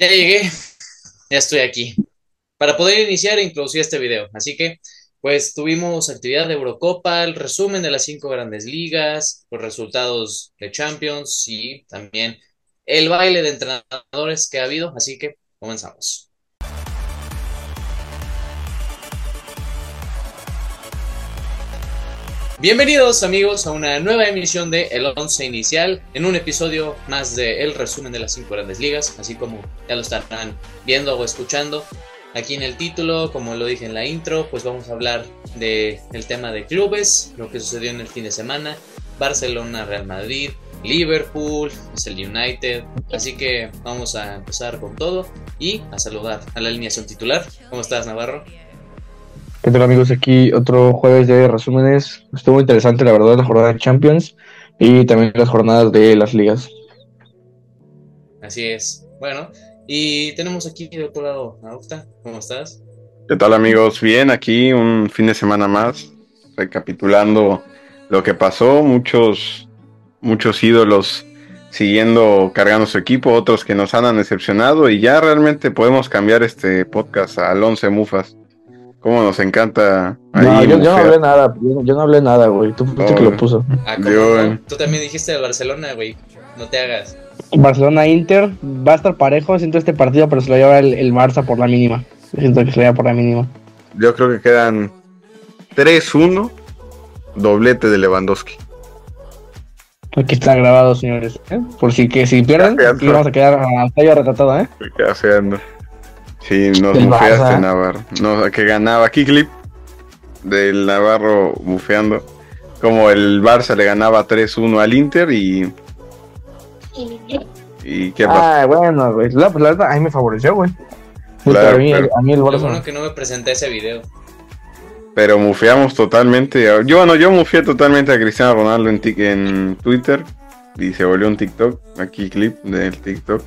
Ya llegué, ya estoy aquí. Para poder iniciar e introducir este video. Así que, pues tuvimos actividad de Eurocopa, el resumen de las cinco grandes ligas, los resultados de Champions y también el baile de entrenadores que ha habido. Así que comenzamos. Bienvenidos amigos a una nueva emisión de El Once Inicial, en un episodio más de el resumen de las cinco grandes ligas, así como ya lo estarán viendo o escuchando aquí en el título, como lo dije en la intro, pues vamos a hablar del el tema de clubes, lo que sucedió en el fin de semana, Barcelona, Real Madrid, Liverpool, es el United, así que vamos a empezar con todo y a saludar a la alineación titular. ¿Cómo estás Navarro? ¿Qué tal amigos? Aquí otro jueves de resúmenes. Estuvo interesante la verdad la jornada de Champions y también las jornadas de las ligas. Así es. Bueno, y tenemos aquí de otro lado a Octa. ¿Cómo estás? ¿Qué tal amigos? Bien, aquí un fin de semana más, recapitulando lo que pasó, muchos, muchos ídolos siguiendo, cargando su equipo, otros que nos han decepcionado y ya realmente podemos cambiar este podcast al 11 Mufas. Cómo nos encanta. no, yo, no hablé nada, yo, no hablé nada, güey. Tú fuiste que lo puso. Ah, yo, Tú también dijiste de Barcelona, güey. No te hagas. Barcelona-Inter va a estar parejo, siento este partido, pero se lo lleva el, el Barça por la mínima. Siento que se lo lleva por la mínima. Yo creo que quedan 3-1, doblete de Lewandowski. Aquí está grabado, señores. ¿eh? Por si que si pierden, aquí vamos a quedar a tallo retratado, ¿eh? Qué Sí, nos bufeaste, Navarro. No, que ganaba Kiklip del Navarro bufeando. Como el Barça le ganaba 3-1 al Inter y. ¿Y qué pasa? Ah, bueno, güey. La, pues, la verdad, a mí me favoreció, güey. Claro, a, mí, a mí el Barça. Lo bueno que no me presenté ese video. Pero mufeamos totalmente. Yo, bueno, yo mufié totalmente a Cristiano Ronaldo en, en Twitter. Y se volvió un TikTok. Aquí clip del TikTok.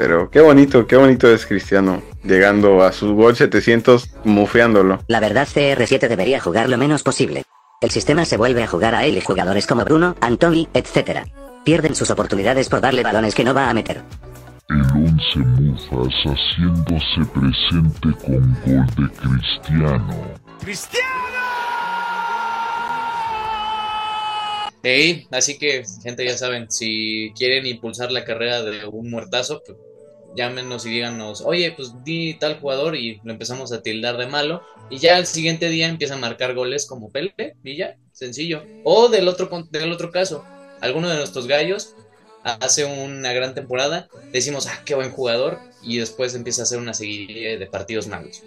Pero qué bonito, qué bonito es Cristiano, llegando a su gol 700 mufeándolo. La verdad CR7 debería jugar lo menos posible. El sistema se vuelve a jugar a él y jugadores como Bruno, Antoni, etc. Pierden sus oportunidades por darle balones que no va a meter. El 11 Mufas haciéndose presente con gol de Cristiano. ¡Cristiano! Hey, así que, gente, ya saben, si quieren impulsar la carrera de un muertazo, pues llámenos y díganos, oye, pues di tal jugador y lo empezamos a tildar de malo. Y ya el siguiente día empieza a marcar goles como Pele y ya, sencillo. O del otro, del otro caso, alguno de nuestros gallos hace una gran temporada, decimos, ah, qué buen jugador, y después empieza a hacer una serie de partidos malos.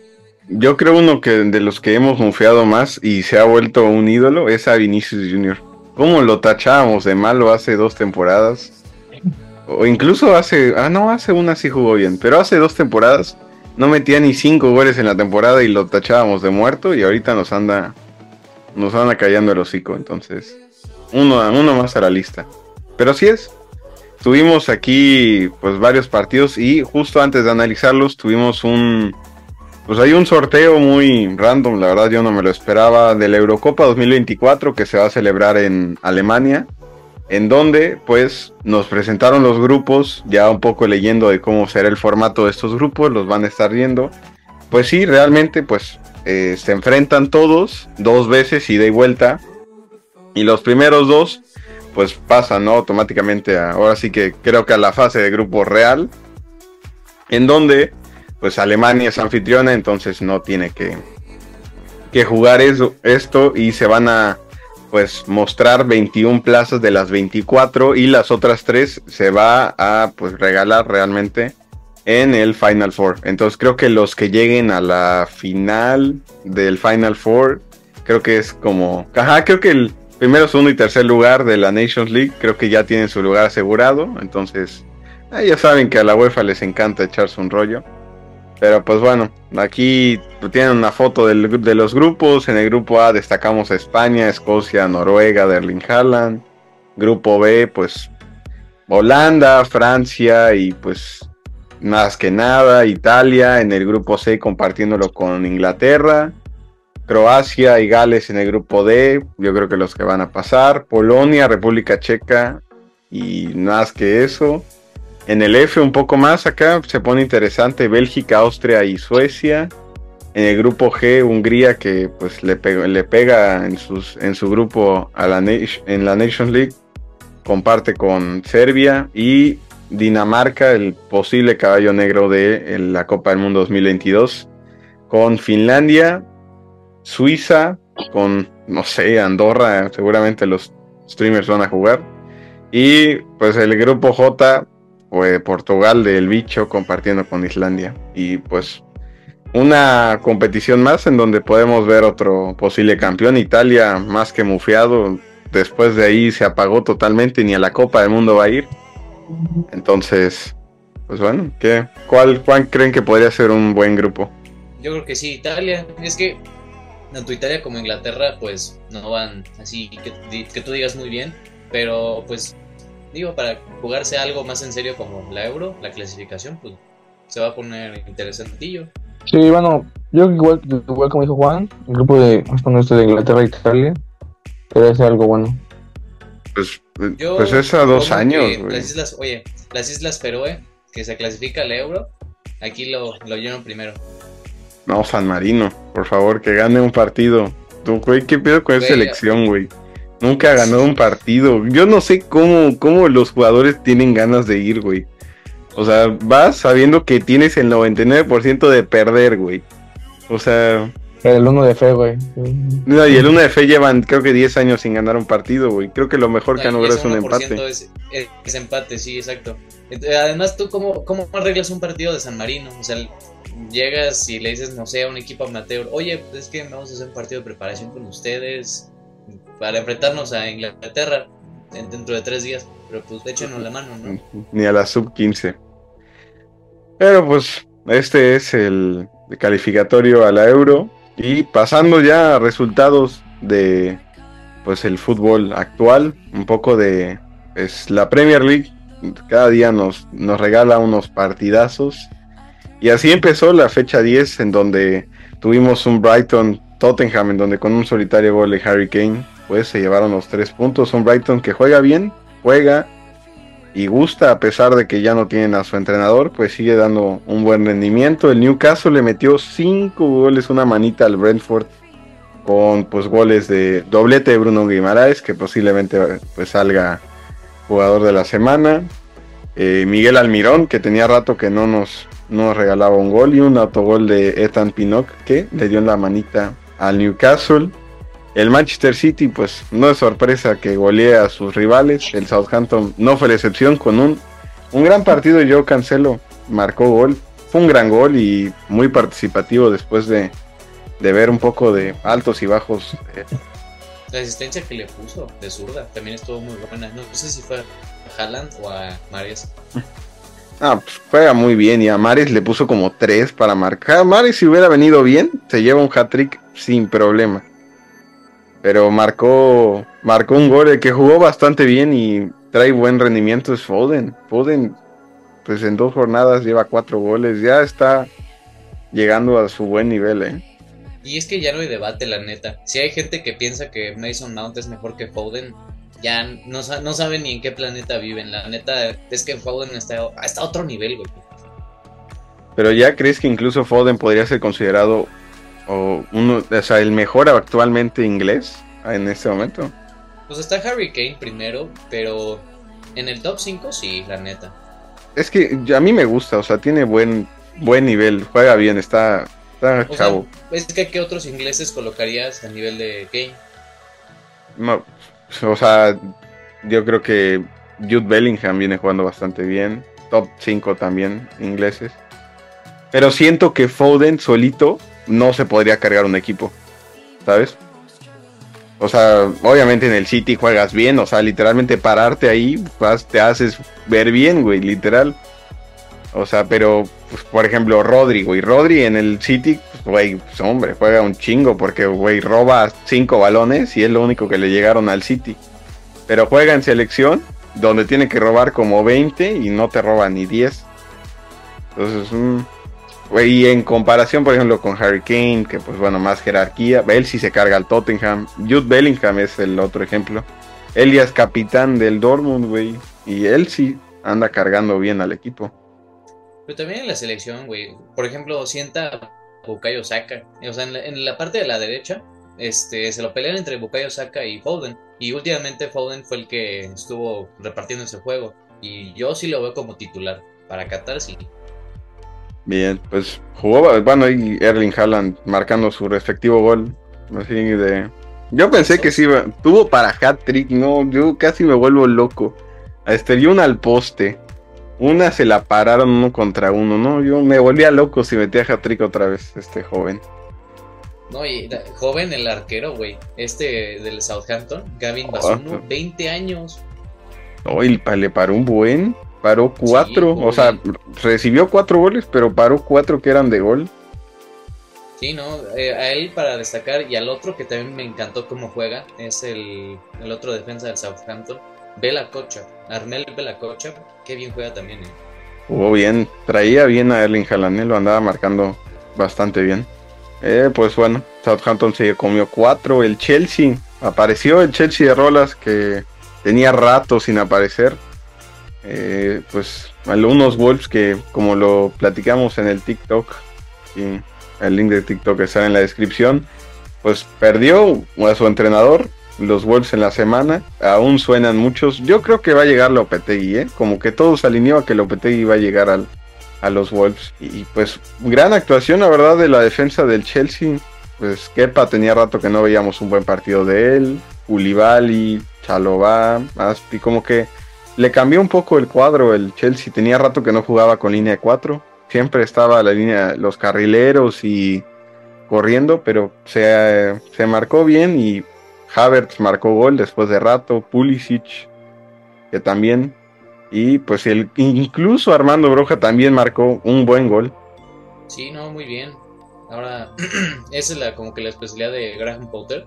Yo creo uno que de los que hemos confiado más y se ha vuelto un ídolo es a Vinicius Jr. ¿Cómo lo tachábamos de malo hace dos temporadas? O incluso hace. Ah, no, hace una sí jugó bien. Pero hace dos temporadas no metía ni cinco goles en la temporada y lo tachábamos de muerto. Y ahorita nos anda. Nos anda callando el hocico. Entonces. Uno, uno más a la lista. Pero así es. Tuvimos aquí pues varios partidos y justo antes de analizarlos tuvimos un pues hay un sorteo muy random, la verdad yo no me lo esperaba de la Eurocopa 2024 que se va a celebrar en Alemania en donde pues nos presentaron los grupos, ya un poco leyendo de cómo será el formato de estos grupos, los van a estar viendo. Pues sí, realmente pues eh, se enfrentan todos dos veces ida y vuelta. Y los primeros dos pues pasan automáticamente a, ahora sí que creo que a la fase de grupo real. En donde pues Alemania es anfitriona, entonces no tiene que, que jugar eso, esto y se van a pues mostrar 21 plazas de las 24 y las otras tres se va a pues regalar realmente en el Final Four. Entonces creo que los que lleguen a la final del Final Four, creo que es como, ajá, creo que el primero, segundo y tercer lugar de la Nations League, creo que ya tienen su lugar asegurado. Entonces, ya saben que a la UEFA les encanta echarse un rollo. Pero pues bueno, aquí tienen una foto de los grupos. En el grupo A destacamos España, Escocia, Noruega, Derling Haaland. Grupo B, pues Holanda, Francia y pues más que nada Italia. En el grupo C compartiéndolo con Inglaterra. Croacia y Gales en el grupo D, yo creo que los que van a pasar. Polonia, República Checa y más que eso. En el F un poco más acá se pone interesante Bélgica, Austria y Suecia. En el grupo G, Hungría, que pues le, pega, en, su grupo en la Nations League, comparte con Serbia y Dinamarca, el posible caballo negro de la Copa del Mundo 2022, con Finlandia, Suiza, con, no sé, Andorra, seguramente los streamers van a jugar. Y pues el grupo J, pues Portugal del bicho compartiendo con Islandia. Y pues una competición más en donde podemos ver otro posible campeón. Italia más que mufiado. Después de ahí se apagó totalmente, ni a la Copa del Mundo va a ir. Entonces, pues bueno, ¿qué, cuál, ¿cuál creen que podría ser un buen grupo? Yo creo que sí, Italia. Es que tanto Italia como Inglaterra, pues no van así que, que tú digas muy bien. Pero pues digo, para jugarse algo más en serio como la Euro, la clasificación, pues se va a poner interesantillo. Sí, bueno, yo igual, igual como dijo Juan, el grupo de, este de Inglaterra e Italia, puede ser algo bueno. Pues, pues es a dos años, Las islas, oye, las Islas Feroe, que se clasifica al Euro, aquí lo, lo llenan primero. No, San Marino, por favor, que gane un partido. Tú, güey, ¿qué pedo con esa selección, güey? Nunca ha ganado un partido. Yo no sé cómo, cómo los jugadores tienen ganas de ir, güey. O sea, vas sabiendo que tienes el 99% de perder, güey. O sea... El 1 de fe, güey. No, y el 1 de fe llevan creo que 10 años sin ganar un partido, güey. Creo que lo mejor que han logrado es un empate. Es, es, empate, sí, exacto. Además, ¿tú cómo, cómo arreglas un partido de San Marino? O sea, llegas y le dices, no sé, a un equipo amateur, oye, es que vamos a hacer un partido de preparación con ustedes para enfrentarnos a Inglaterra dentro de tres días. Pero pues échenos la mano, ¿no? Ni a la sub 15. Pero pues este es el calificatorio a la Euro. Y pasando ya a resultados de pues el fútbol actual, un poco de pues, la Premier League. Cada día nos, nos regala unos partidazos. Y así empezó la fecha 10 en donde tuvimos un Brighton Tottenham en donde con un solitario gol de Harry Kane pues se llevaron los tres puntos. Un Brighton que juega bien, juega y gusta a pesar de que ya no tienen a su entrenador, pues sigue dando un buen rendimiento. El Newcastle le metió cinco goles, una manita al Brentford con pues goles de doblete de Bruno Guimaraes, que posiblemente pues salga jugador de la semana. Eh, Miguel Almirón, que tenía rato que no nos, nos regalaba un gol, y un autogol de Ethan Pinnock, que le dio en la manita al Newcastle. El Manchester City, pues no es sorpresa que golee a sus rivales. El Southampton no fue la excepción con un, un gran partido. Yo Cancelo marcó gol. Fue un gran gol y muy participativo después de, ver un poco de altos y bajos. La asistencia que le puso de zurda también estuvo muy buena. No sé si fue a Haaland o a Marius. Ah, pues juega muy bien y a Mares le puso como tres para marcar. Mares si hubiera venido bien, se lleva un hat-trick sin problema. Pero marcó, marcó un gol que jugó bastante bien y trae buen rendimiento es Foden. Foden, pues en dos jornadas lleva cuatro goles, ya está llegando a su buen nivel, ¿eh? Y es que ya no hay debate, la neta. Si hay gente que piensa que Mason Mount es mejor que Foden, ya no, no sabe ni en qué planeta viven. La neta es que Foden está, está a otro nivel, güey. Pero ya crees que incluso Foden podría ser considerado o uno, o sea, el mejor actualmente inglés en este momento. Pues está Harry Kane primero, pero en el top 5 sí, la neta. Es que a mí me gusta, o sea, tiene buen buen nivel, juega bien, está, está chavo. es que ¿qué otros ingleses colocarías a nivel de Kane? No, o sea, yo creo que Jude Bellingham viene jugando bastante bien, top 5 también ingleses. Pero siento que Foden solito no se podría cargar un equipo, ¿sabes? O sea, obviamente en el City juegas bien, o sea, literalmente pararte ahí, te haces ver bien, güey, literal. O sea, pero, pues, por ejemplo, Rodri, güey, Rodri en el City, güey, pues, hombre, juega un chingo porque, güey, roba cinco balones y es lo único que le llegaron al City. Pero juega en selección, donde tiene que robar como 20 y no te roba ni 10. Entonces, mm, y en comparación, por ejemplo, con Harry Kane, que pues bueno, más jerarquía, él sí se carga al Tottenham. Jude Bellingham es el otro ejemplo. Elias, capitán del Dortmund, güey. Y él sí anda cargando bien al equipo. Pero también en la selección, güey. Por ejemplo, sienta Bukayo Saka. O sea, en la, parte de la derecha, este, se lo pelean entre Bukayo Saka y Foden. Y últimamente Foden fue el que estuvo repartiendo ese juego. Y yo sí lo veo como titular. Para Qatar sí. Bien, pues jugó, bueno, y Erling Haaland marcando su respectivo gol. Así de. Yo pensé que sí, tuvo para hat-trick, no, yo casi me vuelvo loco. Y una al poste. Una se la pararon uno contra uno, ¿no? Yo me volvía loco si metía hat-trick otra vez, este joven. No, y la- joven el arquero, güey. Este del Southampton, Gavin Basuno, Ah. 20 años. Hoy le paró un buen, paró cuatro, Sí, o sea, recibió cuatro goles, pero paró cuatro que eran de gol. Sí, ¿no? Eh, a él para destacar y al otro que también me encantó cómo juega es el, el otro defensa del Southampton, Bela Cocha, Armel Bela Cocha, qué bien juega también. eh. Jugó bien, traía bien a Erling Haaland, eh, lo andaba marcando bastante bien. Eh, pues bueno, Southampton se comió cuatro. El Chelsea, apareció el Chelsea de Rolas que tenía rato sin aparecer. Eh, pues algunos Wolves que, como lo platicamos en el TikTok, y el link de TikTok está en la descripción, pues perdió a su entrenador, los Wolves en la semana. Aún suenan muchos. Yo creo que va a llegar Lopetegui, ¿eh? Como que todo se alineó a que Lopetegui iba a llegar al, a los Wolves. Y pues gran actuación, la verdad, de la defensa del Chelsea. Pues Kepa tenía rato que no veíamos un buen partido de él. Koulibaly, Chalobah, Aspi, como que le cambió un poco el cuadro el Chelsea. Tenía rato que no jugaba con línea de 4. Siempre estaba la línea, los carrileros y corriendo, pero se, se marcó bien y Havertz marcó gol después de rato, Pulisic, que también, y pues el, incluso Armando Broja también marcó un buen gol. Sí, no, muy bien. Ahora, esa es la, como que la especialidad de Graham Potter.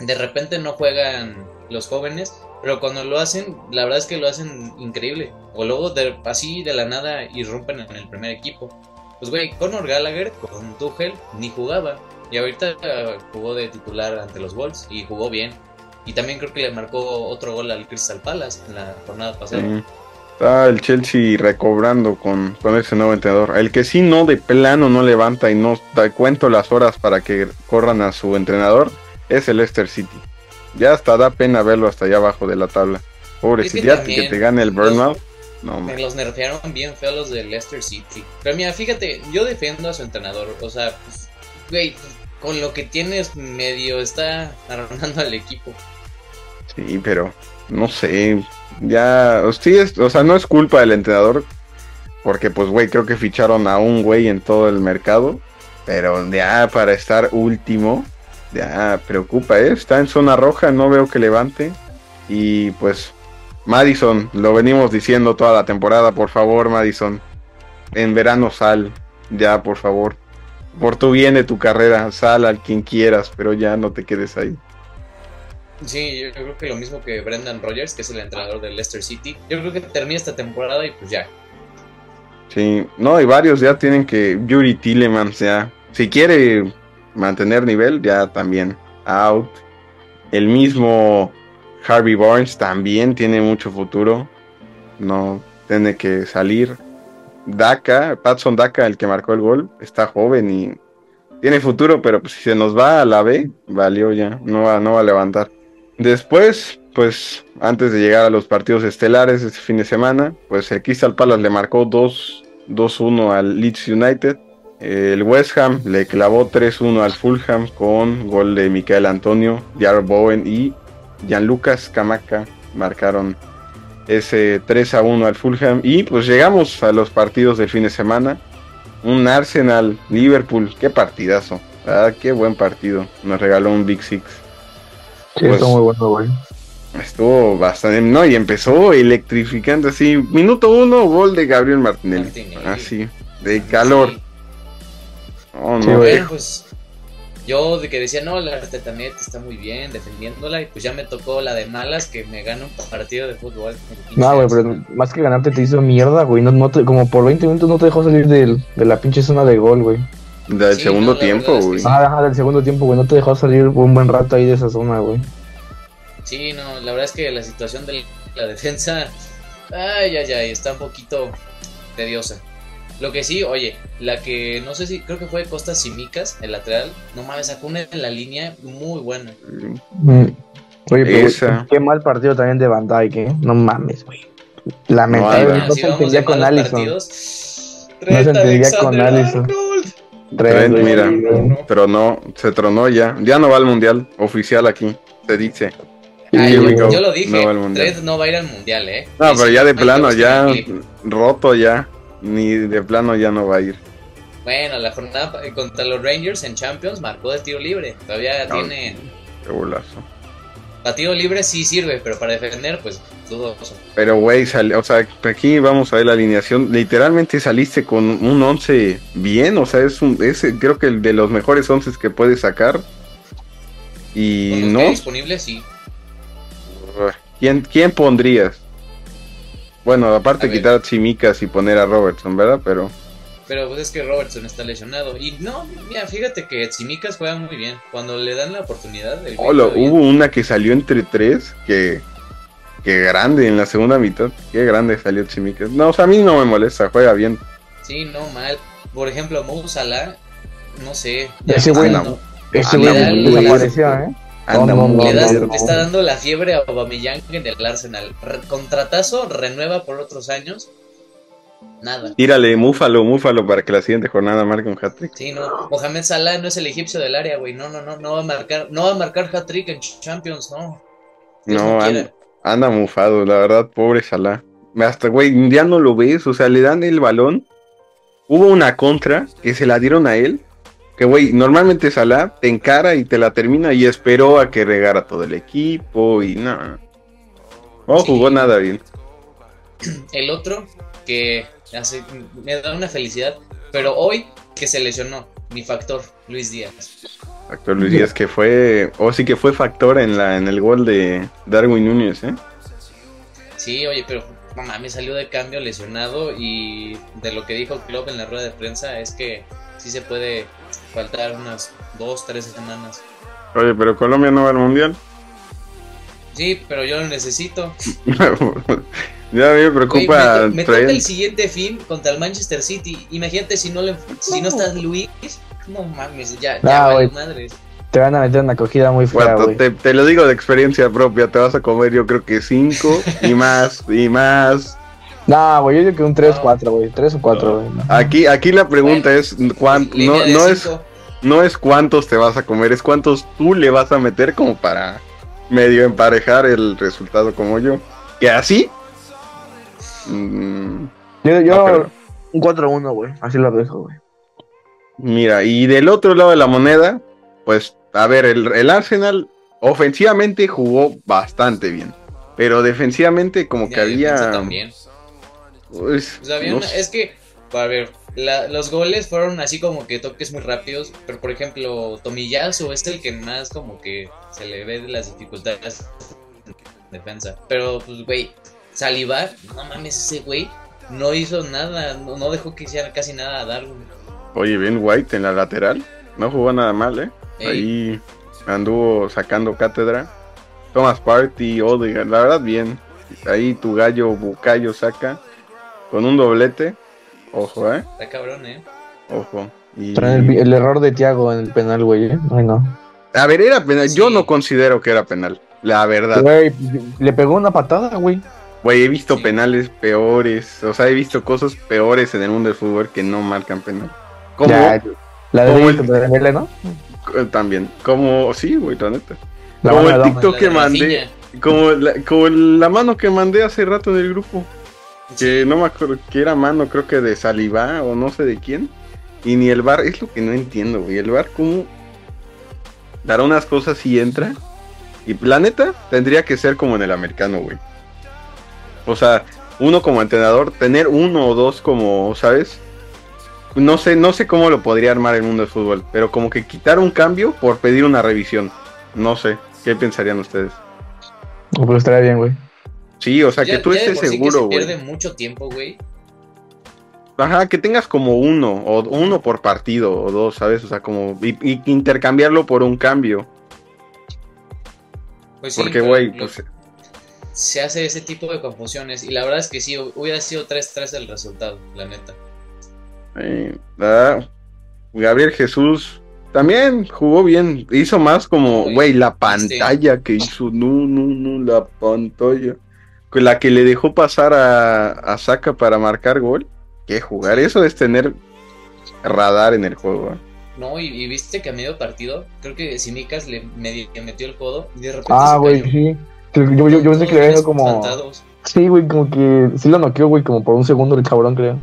De repente no juegan los jóvenes, pero cuando lo hacen, la verdad es que lo hacen increíble. O luego de, así de la nada irrumpen en el primer equipo. Pues güey, Conor Gallagher con Tuchel ni jugaba. Y ahorita jugó de titular ante los Wolves y jugó bien. Y también creo que le marcó otro gol al Crystal Palace en la jornada pasada. Sí. Está el Chelsea recobrando con, con ese nuevo entrenador. El que sí no de plano no levanta y no da cuento las horas para que corran a su entrenador es el Leicester City. Ya hasta da pena verlo hasta allá abajo de la tabla. Pobre City, ya que te gane el burnout. No, Me los nerfearon bien feos los de Leicester City. Pero mira, fíjate, yo defiendo a su entrenador. O sea, pues, güey, con lo que tienes medio está arruinando al equipo. Sí, pero no sé. Ya, sí es, o sea, no es culpa del entrenador. Porque, pues, güey, creo que ficharon a un güey en todo el mercado. Pero ya para estar último, ya preocupa, ¿eh? Está en zona roja, no veo que levante. Y pues, Madison, lo venimos diciendo toda la temporada, por favor, Madison. En verano sal, ya, por favor. Por tu bien de tu carrera, sal al quien quieras, pero ya no te quedes ahí. Sí, yo creo que lo mismo que Brendan Rodgers, que es el entrenador del Leicester City. Yo creo que termina esta temporada y pues ya. Sí, no, y varios ya tienen que. Yuri Tillemans ya. Si quiere mantener nivel, ya también. Out. El mismo Harvey Barnes también tiene mucho futuro. No tiene que salir. Daka, Patson Daka, el que marcó el gol, está joven y tiene futuro, pero pues, si se nos va a la B, valió ya. No va, no va a levantar. Después, pues antes de llegar a los partidos estelares este fin de semana, pues el Crystal Palace le marcó 2 2-1 al Leeds United. El West Ham le clavó 3-1 al Fulham con gol de Michael Antonio, Jared Bowen y Gianlucas Camaca marcaron ese 3-1 al Fulham. Y pues llegamos a los partidos del fin de semana. Un Arsenal, Liverpool, qué partidazo. Ah, qué buen partido. Nos regaló un Big Six. Sí, Pues- está muy bueno, güey. Estuvo bastante, no, y empezó electrificante así. Minuto uno, gol de Gabriel Martinelli. Martinelli. Así, de calor. Sí. Oh, Sí, no. güey. Bueno, pues yo de que decía, no, la Artetanet está muy bien defendiéndola y pues ya me tocó la de malas que me gana un partido de fútbol. No, güey, pero más que ganarte te hizo mierda, güey. No, no te- como por 20 minutos no te dejó salir del- de la pinche zona de gol, güey. Del Sí, segundo no, tiempo, verdad es que güey. sí. Ah, ajá, del segundo tiempo, güey. No te dejó salir un buen rato ahí de esa zona, güey. Sí, no, la verdad es que la situación de la defensa Ay, ay, ay, está un poquito tediosa. Lo que sí, oye, la que no sé si creo que fue Costa Simicas, el lateral, no mames, sacó una en la línea muy buena. Mm. Oye, pero Esa. qué mal partido también de Van Dyke, ¿eh? No mames, güey. Lamentable. No, No, si se entendía con Allison. partidos, No se entendía con Alexander-Arnold. Trent, mira, pero no, se tronó ya. Ya no va al mundial, oficial aquí, se dice. Ay, yo, yo lo dije, No va al mundial. Trent no va a ir al mundial, eh. No, pero ya de plano, ya roto ya. Ni de plano ya no va a ir. Bueno, la jornada contra los Rangers en Champions marcó de tiro libre. Todavía No. tiene. Qué golazo. Para tiro libre sí sirve, pero para defender, pues dudoso. Pero, güey, o sea, aquí vamos a ver la alineación. Literalmente saliste con un 11 bien, o sea, es un, es eh, creo que el de los mejores 11 que puedes sacar. Y no, disponibles, sí. ¿quién, ¿quién pondrías? Bueno, aparte A de ver. quitar a Chimicas y poner a Robertson, ¿verdad? Pero, Pero pues es que Robertson está lesionado. Y no, mira, fíjate que Tsimikas juega muy bien. Cuando le dan la oportunidad. hola, bien. hubo una que salió entre tres, que, que grande en la segunda mitad. Qué grande salió Chimicas. No, o sea, a mí no me molesta, juega bien. Sí, no mal. Por ejemplo, Mo Salah, no sé. Ese Anda güey muy desapareció, ¿eh? Anda No, no, muy le, das- le está dando la fiebre a Aubameyang en el Arsenal. Re- contratazo, renueva por otros años. Nada. Tírale, múfalo, múfalo para que la siguiente jornada marque un hat-trick. Sí, no. Mohamed Salah no es el egipcio del área, güey. No, no, no. No va a marcar, no va a marcar hat-trick en Champions, no. Dios No, anda, anda mufado, la verdad, pobre Salah. Hasta, güey, ya no lo ves, o sea, le dan el balón. Hubo una contra que se la dieron a él. Que, güey, normalmente Salah te encara y te la termina y esperó a que regara todo el equipo y nada. No Sí. jugó nada bien. El otro que hace, me da una felicidad, pero hoy que se lesionó, mi factor, Luis Díaz. Factor Luis Díaz que fue, o sí que fue factor en la en el gol de Darwin Núñez, ¿eh? Sí, oye, pero no mames, salió de cambio lesionado y de lo que dijo Klopp en la rueda de prensa es que sí se puede faltar unas dos, tres semanas. Oye, pero Colombia no va al mundial. Sí, pero yo lo necesito. ya me preocupa me, to- me toca el siguiente fin contra el Manchester City. Imagínate si no le, si no está Luis, no mames, ya, No, ya vale madres. Te van a meter una acogida muy güey. te, te lo digo de experiencia propia, te vas a comer yo creo que cinco y más, y más. No, güey, yo digo que un 3, No. 4, güey. 3 o 4, güey. ¿no? Aquí, aquí la pregunta es cuán- no, es, no es cuántos te vas a comer, es cuántos tú le vas a meter como para medio emparejar el resultado como yo. Que así. mm, Yo, yo no, pero- un 4-1, güey. Así lo dejo, güey. Mira, y del otro lado de la moneda, pues, a ver, el, el Arsenal ofensivamente jugó bastante bien. Pero defensivamente como que había... también. Pues, había no una- es que, a ver, la- los goles fueron así como que toques muy rápidos, pero por ejemplo, Tomiyasu es el que más como que se le ve de las dificultades en defensa. Pero, pues, güey, Salivar, no mames, ese güey no hizo nada, no, no dejó que hiciera casi nada a Darwin. Oye, bien White en la lateral. No jugó nada mal, ¿eh? Ey. Ahí anduvo sacando cátedra. Thomas Party, Odegaard, la verdad bien. Ahí tu gallo Bucayo saca con un doblete. Ojo, ¿eh? Está cabrón, ¿eh? Ojo. Y... El, el error de Thiago en el penal, güey. ¿eh? Ay, no. A ver, era penal. Yo no considero que era penal. La verdad. Güey, le pegó una patada, güey. Güey, he visto Sí. penales peores. O sea, he visto cosas peores en el mundo del fútbol que no marcan penal. Como Ya, la de como el- Dembélé, ¿no? eh, también. Como, sí, güey, la neta. La Como el de TikTok que de mandé. Como la, como la mano que mandé hace rato en el grupo. Que no me acuerdo que era mano, creo que de Saliba o no sé de quién. Y ni el bar, es lo que no entiendo, güey. El bar, ¿cómo dará unas cosas y entra? Y la neta, tendría que ser como en el americano, güey. O sea, uno como entrenador, tener uno o dos como, ¿sabes? No sé, no sé cómo lo podría armar el mundo del fútbol, pero como que quitar un cambio por pedir una revisión. No sé, ¿qué pensarían ustedes? Oh, Pero estaría bien, güey. Sí, o sea, Ya- que tú estés sí seguro, se güey. pierde mucho tiempo, güey. Ajá, que tengas como uno, o uno por partido, o dos, ¿sabes? O sea, como y, y intercambiarlo por un cambio. Pues sí, Porque, güey, pues, se hace ese tipo de confusiones. Y la verdad es que sí, hubiera sido 3-3 el resultado, la neta. Eh, ah, Gabriel Jesús también jugó bien. Hizo más como, güey, la ¿viste? pantalla que hizo. No, no, no, la pantalla. La que le dejó pasar a, a Saka para marcar gol. Que jugar eso es tener radar en el juego. ¿eh? No, y, y viste que a medio partido, creo que Simicas le medio que metió el codo y de repente Ah, güey, sí. Yo, yo, yo pensé que le había como. Sí, güey, como que sí lo noqueó, güey, como por un segundo el cabrón, creo.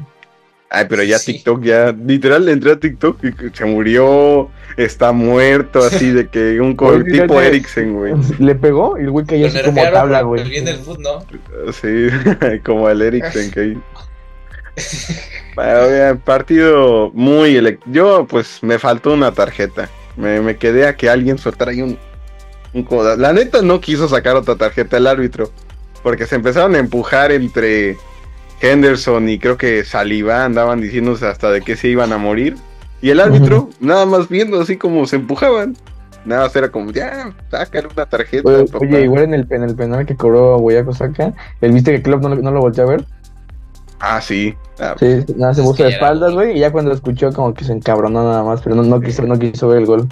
Ay, pero ya Sí. TikTok, ya, literal, entré a TikTok y se murió, está muerto, así de que un co- tipo fíjate. Eriksen, güey. Le pegó y el güey cayó así como tabla, güey. el bien del fútbol, ¿no? Sí, como el Eriksen que Bueno, bien, partido muy elec- Yo, pues, me faltó una tarjeta. Me, me quedé a que alguien soltara ahí un, un coda- La neta no quiso sacar otra tarjeta el árbitro. Porque se empezaron a empujar entre Henderson y creo que Saliba. Andaban diciéndose hasta de que se iban a morir. Y el árbitro, nada más viendo así como se empujaban. Nada más era como, ya, sácale una tarjeta. Oye, papá". oye, igual en el, en el penal que cobró Guayaco Saca, ¿el viste que Klopp no, lo- no lo volteó a ver? Ah, sí. Ah, Sí, nada, se puso de espaldas, güey, y ya cuando escuchó como que se encabronó nada más, pero no, no quiso, no quiso ver el gol.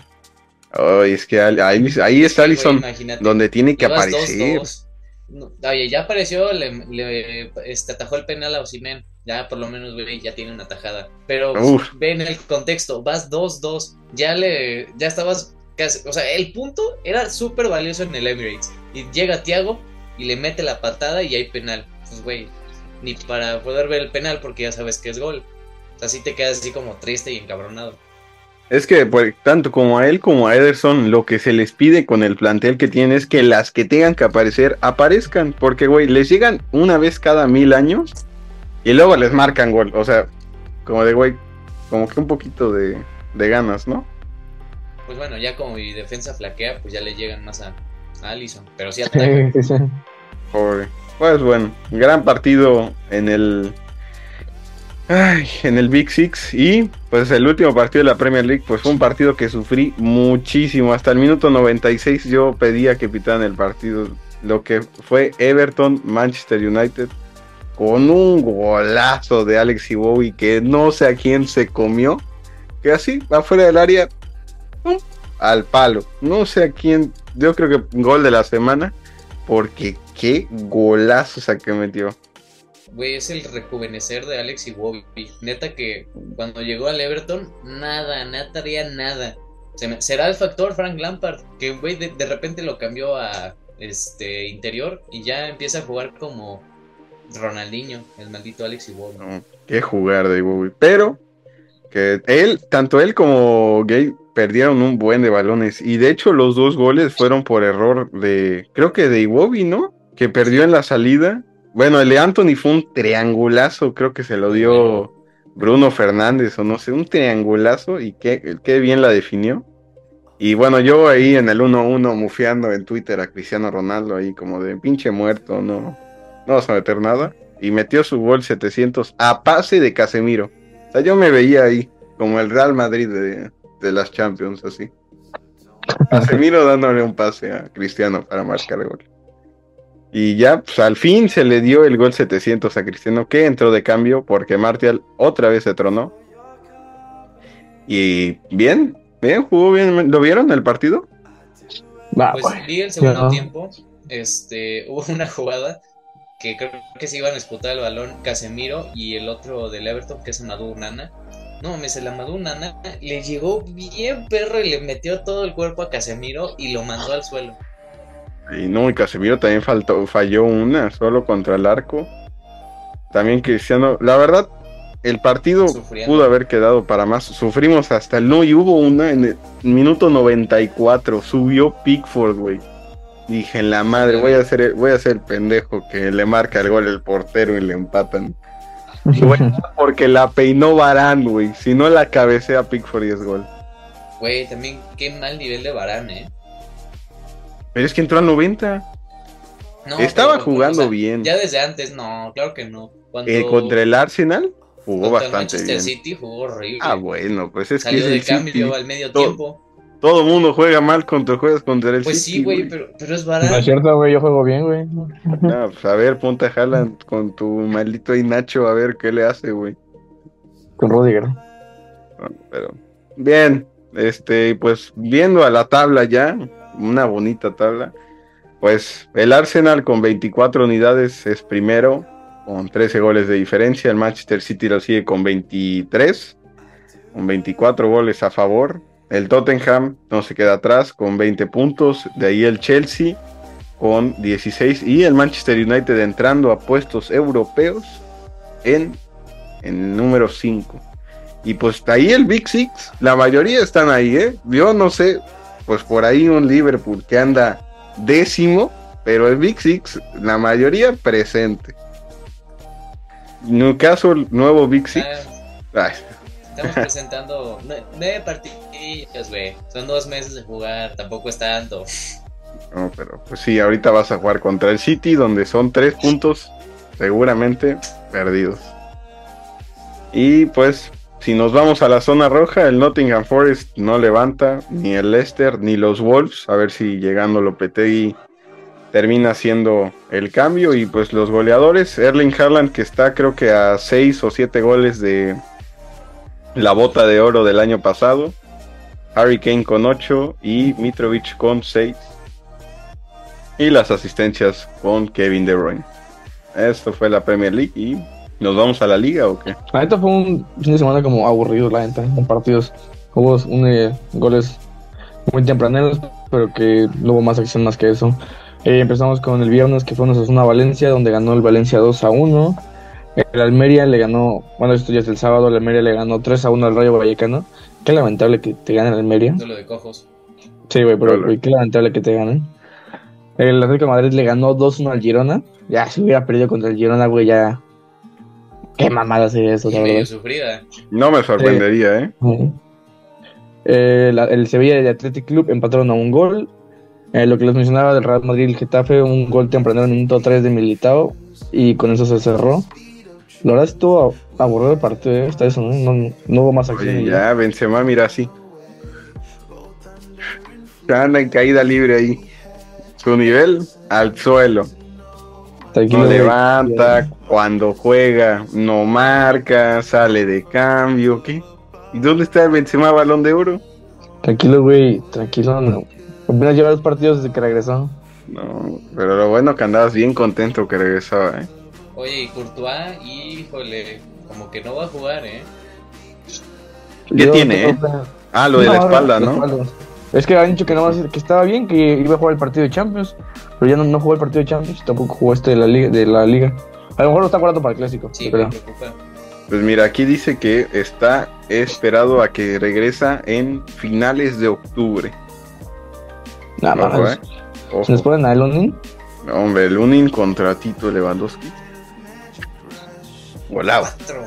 ay, es que ahí, ahí está imagínate. donde tiene que aparecer. 2-2. No, oye, ya apareció, le, le, este, atajó el penal a Osimen. Ya por lo menos, güey, ya tiene una tajada. Pero pues, Uf. ve en el contexto, vas 2-2. Ya le, ya estabas casi, o sea, el punto era súper valioso en el Emirates. Y llega Thiago y le mete la patada y hay penal. Pues, güey, ni para poder ver el penal porque ya sabes que es gol. Así te quedas así como triste y encabronado. Es que pues, tanto como a él como a Ederson, lo que se les pide con el plantel que tienen es que las que tengan que aparecer, aparezcan. Porque, güey, les llegan una vez cada mil años y luego les marcan gol. O sea, como de, güey, como que un poquito de, de ganas, ¿no? Pues bueno, ya como mi defensa flaquea, pues ya le llegan más a, a Allison. Pero sí ataca. Pobre. Pues bueno, gran partido en el. En el Big Six. Y pues el último partido de la Premier League, pues fue un partido que sufrí muchísimo. Hasta el minuto 96 yo pedía que pitaran el partido. Lo que fue Everton, Manchester United. Con un golazo de Alex Iwobi que no sé a quién se comió. Que así, afuera del área. Al palo. No sé a quién. Yo creo que gol de la semana. Porque qué golazo esa que metió. Güey, es el rejuvenecer de Alex Iwobi. Neta que cuando llegó al Everton, nada, nada haría nada. Será el factor Frank Lampard, que güey de, de repente lo cambió a este interior y ya empieza a jugar como Ronaldinho, el maldito Alex Iwobi. No, qué jugar de Iwobi. Pero que él, tanto él como Gay perdieron un buen de balones. Y de hecho los dos goles fueron por error de, creo que de Iwobi, ¿no? Que perdió en la salida. Bueno, el de Anthony fue un triangulazo, creo que se lo dio Bruno Fernández o no sé, un triangulazo y qué, qué bien la definió. Y bueno, yo ahí en el 1-1 mufeando en Twitter a Cristiano Ronaldo ahí como de pinche muerto, no, no vamos a meter nada. Y metió su gol 700 a pase de Casemiro. O sea, yo me veía ahí como el Real Madrid de, de las Champions, así. Casemiro dándole un pase a Cristiano para marcar el gol. Y ya, pues al fin se le dio el gol 700 a Cristiano, que entró de cambio porque Martial otra vez se tronó. Y bien, bien, jugó bien. ¿Lo vieron el partido? Va, Pues vi el segundo no. tiempo, este, hubo una jugada que creo que se iban a disputar el balón Casemiro y el otro del Everton, que es Amadou Nana. No, me se la Amadou Nana le llegó bien perro y le metió todo el cuerpo a Casemiro y lo mandó al suelo. Y no, y Casemiro también faltó, falló una solo contra el arco. También Cristiano, la verdad, el partido Sufriendo. pudo haber quedado para más. Sufrimos hasta el no, y hubo una en el minuto 94. Subió Pickford, güey. Dije, en la madre, voy a ser el, voy a ser el pendejo que le marca el gol el portero y le empatan. Y bueno, porque la peinó Barán, güey. Si no la cabecea Pickford y es gol. Güey, también qué mal nivel de Varane, ¿eh? Pero es que entró al 90. No, Estaba pero, jugando o sea, bien. Ya desde antes, no, claro que no. Cuando, Eh, contra el Arsenal jugó contra el bastante Manchester bien. City jugó horrible. Ah, bueno, pues es Salió que de cambio City. al medio Todo- tiempo. Todo mundo juega mal contra juegas contra el Pues City. sí, güey, pero, pero es No es barato. cierto, güey, yo juego bien, güey. No, pues, a ver, ponte a Haaland con tu maldito ahí Nacho a ver qué le hace, güey. Con Rudiger. Bueno, pero bien, este, pues viendo a la tabla ya, una bonita tabla. Pues el Arsenal con 24 unidades es primero, con 13 goles de diferencia. El Manchester City lo sigue con 23, con 24 goles a favor. El Tottenham no se queda atrás con 20 puntos. De ahí el Chelsea con 16 y el Manchester United entrando a puestos europeos en, en número 5. Y pues ahí el Big Six, la mayoría están ahí, ¿eh? Yo no sé, pues por ahí un Liverpool que anda décimo, pero el Big Six, la mayoría presente. Newcastle, nuevo Big Six. Ah, estamos presentando nue- nueve partidillas, güey. Son dos meses de jugar, tampoco es tanto. no, pero pues sí, ahorita vas a jugar contra el City, donde son tres puntos seguramente perdidos. Y pues, si nos vamos a la zona roja, el Nottingham Forest no levanta, ni el Leicester, ni los Wolves. A ver si llegando Lopetegui termina haciendo el cambio. Y pues los goleadores, Erling Haaland, que está creo que a seis o siete goles de la bota de oro del año pasado. Harry Kane con 8 y Mitrovic con 6. Y las asistencias con Kevin De Bruyne. Esto fue la Premier League y nos vamos a la liga o qué? La neta fue un fin de semana como aburrido, la neta, con partidos. Hubo un, eh, goles muy tempraneros, pero que no hubo más acción más que eso. Eh, empezamos con el viernes, que fue una Valencia, donde ganó el Valencia 2 a 1. El Almería le ganó, bueno, esto ya es el sábado, el Almería le ganó 3 a 1 al Rayo Vallecano. Qué lamentable que te gane el Almería. Solo de cojos. Sí, güey, pero güey, qué lamentable que te ganen. El Atlético de Madrid le ganó 2-1 al Girona. Ya, si hubiera perdido contra el Girona, güey, ya. Qué mamada sería eso, la verdad. sufrida. No me sorprendería, ¿eh? Eh, la- el Sevilla y el Athletic Club empataron a un gol. Eh, lo que les mencionaba del Real Madrid y el Getafe, un gol temprano en el minuto 3 de Militao. Y con eso se cerró. La verdad estuvo aburrido el partido, eh, hasta eso, ¿no? No, no hubo más acción. Oye, y ya, Benzema, mira así. Ya anda en caída libre ahí. Su nivel al suelo. Tranquilo, No levanta, cuando juega, no marca, sale de cambio, ¿qué? ¿Y dónde está el Benzema Balón de Oro? Tranquilo, güey, tranquilo. No. Apenas lleva dos partidos desde que regresó. No, pero lo bueno que andabas bien contento que regresaba, ¿eh? Oye, y Courtois, híjole, como que no va a jugar, ¿eh? ¿Qué Yo tiene, eh? Ah, lo de la espalda, ¿no? espalda. Es que han dicho que no que estaba bien, que iba a jugar el partido de Champions, pero ya no, no jugó el partido de Champions, tampoco jugó este de la liga, de la liga. A lo mejor lo está guardando para el clásico. Sí, pero- me preocupa. Pues mira, aquí dice que está esperado a que regresa en finales de octubre. Nada Ojo, más. ¿eh? ¿Se les ponen a Elonin? Hombre, el Unin contra Tito Lewandowski. Volado. Cuatro.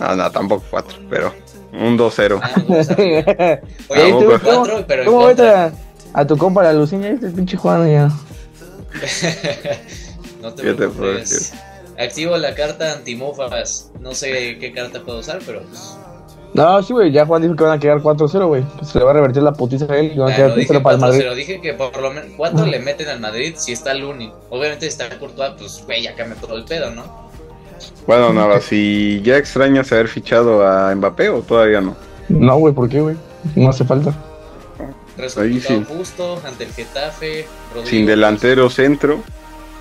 No, no, tampoco cuatro, pero un 2-0. Ah, no, ¿cómo- tuvo ¿cómo- cuatro, pero ¿Cómo ves a, a tu compa la Luciña? Este pinche Juan ya. no te ¿Qué te puedo decir? Activo la carta antimófagas. No sé qué carta puedo usar, pero pues, No, sí, güey, ya Juan dijo que van a quedar 4-0, güey. Se le va a revertir la putiza a él y van a ah, quedar no dije 3-0 para el Madrid. 4-0, dije que por lo menos 4 le meten al Madrid si está Luni. Obviamente si está Courtois, pues güey, ya cambia todo el pedo, ¿no? Bueno, nada, si ya extrañas haber fichado a Mbappé o todavía no. No, güey, ¿por qué, güey? No hace falta. Resultado Ahí sí. justo ante el Getafe. Rodrigo, Sin delantero centro,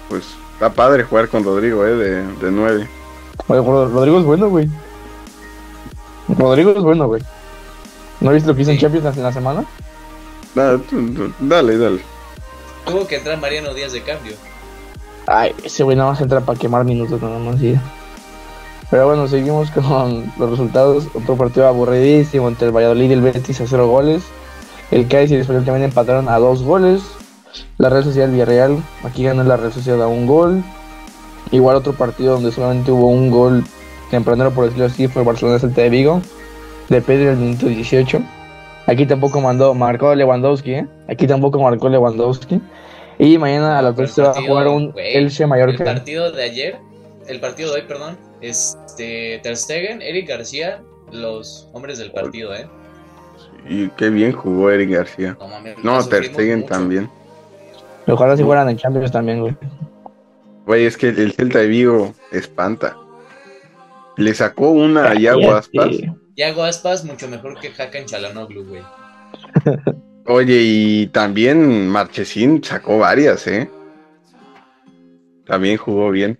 pues está padre jugar con Rodrigo, ¿eh? De, de 9. Oye, Rod- Rodrigo es bueno, güey. Rodrigo es bueno, güey. ¿No viste lo que hizo en Sí. Champions en la semana? Dale, dale, dale. Tuvo que entrar Mariano Díaz de cambio. Ay, ese güey nada más entra para quemar minutos nada más ya. Pero bueno, seguimos con los resultados. Otro partido aburridísimo entre el Valladolid y el Betis a cero goles. El Cádiz y el Español también empataron a dos goles. La Real Sociedad Villarreal, aquí ganó la Real Sociedad a un gol. Igual otro partido donde solamente hubo un gol tempranero, por decirlo así, fue Barcelona Celta de Vigo. De Pedro el minuto 18. Aquí tampoco mandó, marcó Lewandowski, ¿eh? Aquí tampoco marcó Lewandowski. Y mañana a las Pero 3 se va a jugar un güey, Elche El Mallorca. partido de ayer, el partido de hoy, perdón, este Ter Stegen, Eric García, los hombres del partido, ¿eh? Y qué bien jugó Eric García. No, mames, No, Ter Stegen mucho. también. Ojalá si fueran en Champions también, güey. Güey, es que el Celta de Vigo espanta. Le sacó una a Yago Aspas. Yago Aspas mucho mejor que Hakan Chalanoglu, güey. Oye, y también Marchesín sacó varias, ¿eh? También jugó bien.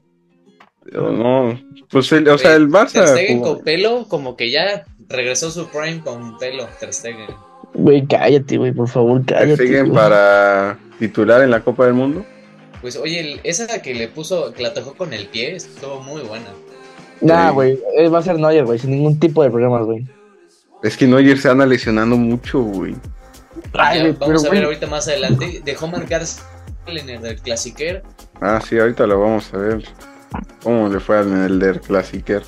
Pero no, pues el, o sea, el Ter Barça. Stegen jugó- con pelo, como que ya regresó su prime con pelo, Ter Stegen. Güey, cállate, güey, por favor, Ter cállate. Stegen güey. para titular en la Copa del Mundo. Pues oye, el- esa que le puso, que la tocó con el pie, estuvo muy buena. Nah, güey, eh, va a ser Neuer, güey, sin ningún tipo de problemas, güey. Es que Neuer se anda lesionando mucho, güey. Ay, Ya, güey, vamos a ver ahorita más adelante. Dejó marcarse en el del Clasiquer. Ah, sí, ahorita lo vamos a ver. ¿Cómo le fue al el del Clasiquer?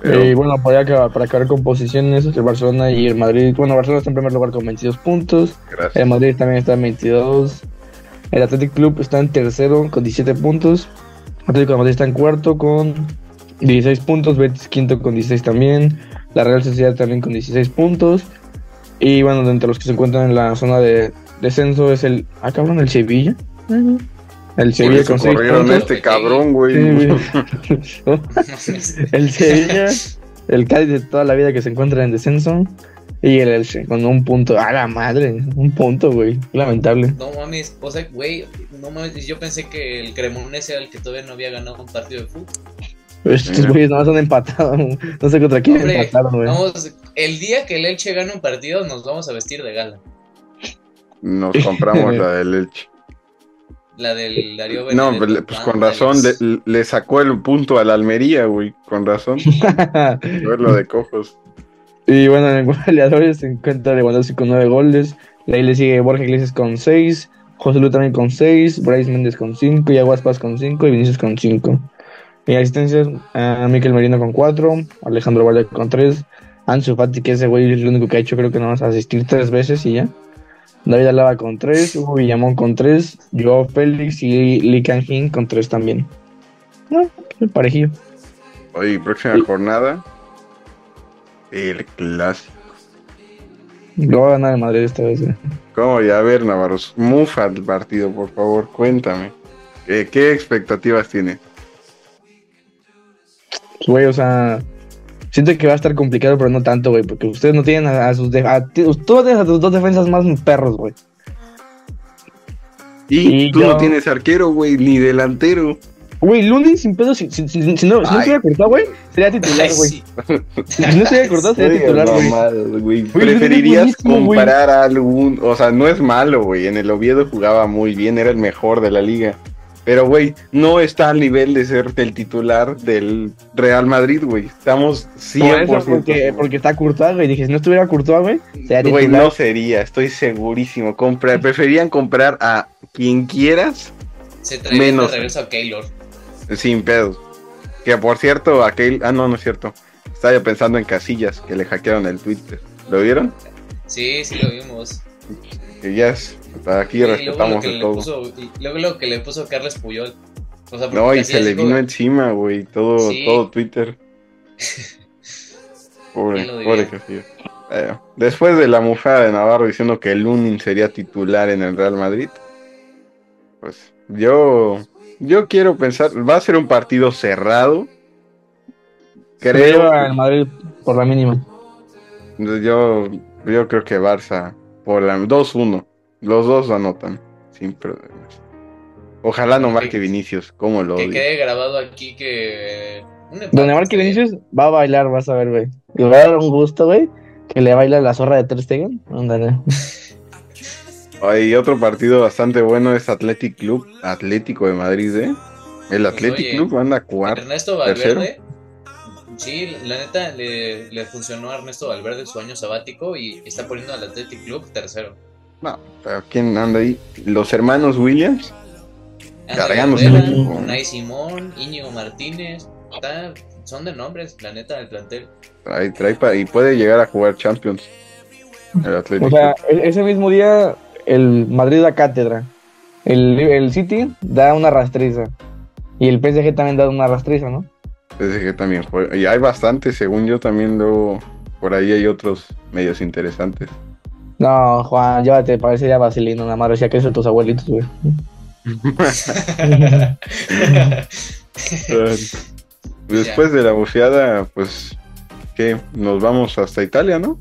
Pero, Eh, bueno, para, acabar, para acabar con posiciones, el Barcelona y el Madrid. Bueno, Barcelona está en primer lugar con 22 puntos. gracias. El Madrid también está en 22. El Athletic Club está en tercero con 17 puntos. Atlético de Madrid está en cuarto con 16 puntos. Betis quinto con 16 también. La Real Sociedad también con 16 puntos. Y bueno, de entre los que se encuentran en la zona de descenso es el. Ah, cabrón, el Sevilla. El Sevilla con 6 corrieron a puntos. este cabrón, güey. Sí, güey. el Sevilla, el Cádiz de toda la vida que se encuentra en descenso. Y el Elche con un punto. A la madre, un punto, güey. Lamentable. No mames, o sea, güey, no mames, yo pensé que el Cremonese era el que todavía no había ganado un partido de fútbol. Estos güeyes no han empatado. No sé contra quién Hombre, empataron, güey. vamos, el día que el Elche gane un partido nos vamos a vestir de gala. Nos compramos la del Elche. La del Darío No, Benedetto. pues, pues con razón le, le sacó el punto a la Almería, güey. Con razón. Verlo de cojos. y bueno, en goleadores se encuentra Lewandowski con 9 goles. De ahí le sigue Borja Iglesias con 6. José Lu también con 6. Bryce Méndez con 5. Y Aguaspas con 5. Y Vinicius con 5. Y asistencias, a Miquel Merino con 4. Alejandro Valle con 3. Ansu Fati, que ese güey es el único que ha hecho, creo que nada más asistir 3 veces y ya. David Alaba con 3. Hugo Villamón con 3. Joao Félix y Lee Kang-in con 3 también. No, pues, parejillo. Hoy, próxima jornada. El clásico. Lo va a ganar el Madrid esta vez, güey. ¿Cómo ya? A ver, Navarros. Mufa el partido, por favor. Cuéntame. Eh, ¿Qué expectativas tiene? Güey, o sea, siento que va a estar complicado, pero no tanto, güey, porque ustedes no tienen a, a sus... de- a tú tienes a tus dos defensas más perros, güey. Y, Y tú yo- no tienes arquero, güey, ni delantero. Güey, Lunin sin pedo, si, si, si- si no, si no estuviera cortado, güey, sería titular, güey. sí. Si no estuviera cortado, sería titular, güey. Preferirías comprar a algún. O sea, no es malo, güey. En el Oviedo jugaba muy bien, era el mejor de la liga. Pero, güey, no está al nivel de ser el titular del Real Madrid, güey. Estamos 100%. Por eso, porque, porque está Courtois, güey. Dije, si no estuviera Courtois, güey, sería Güey, no sería, estoy segurísimo. Comprar, preferían comprar a quien quieras Se trae Menos. de regreso a Keylor. sin pedos. Que por cierto, aquel. Ah, no, no es cierto. Estaba yo pensando en Casillas, que le hackearon el Twitter. ¿Lo vieron? Sí, sí lo vimos. Que ya es. hasta Aquí Y luego lo respetamos que de todo. puso, y luego lo que le puso Carles Puyol. O sea, porque No, y se le vino encima, güey, todo, Sí. todo Twitter. Pobre, pobre Casillas. Eh, después de la mufada de Navarro diciendo que Lunin sería titular en el Real Madrid, pues yo, yo quiero pensar, va a ser un partido cerrado. Creo, el Madrid por la mínima. yo, yo creo que Barça por la 2-1, los dos anotan sin problemas. Ojalá no marque Vinicius, como lo Que odio. quede grabado aquí que. Donde marque Vinicius, va a bailar, vas a ver, güey. Y va a dar un gusto, güey, que le baila la zorra de Ter Stegen. Ándale. Hay otro partido bastante bueno es Athletic Club, Atlético de Madrid, ¿eh? El Athletic Pues, oye, Club anda cuarto. Ernesto Valverde. Sí, la neta le, le funcionó a Ernesto Valverde su año sabático y está poniendo al Athletic Club tercero. No, pero ¿quién anda ahí? Los hermanos Williams. Herrera, el equipo. Unai Simón, Íñigo Martínez. está- son de nombres, la neta, del plantel. Trae, trae pa- y puede llegar a jugar Champions. El Athletic O sea, Club. e- ese mismo día el Madrid da cátedra. El, el City da una rastriza. Y el PSG también da una rastriza, ¿no? PSG también juega. Y hay bastante, según yo también luego por ahí hay otros medios interesantes. No, Juan, llévate, parece ya vaselina, nada más decía que son tus abuelitos, güey. Después de la bufeada, pues, que nos vamos hasta Italia, ¿no?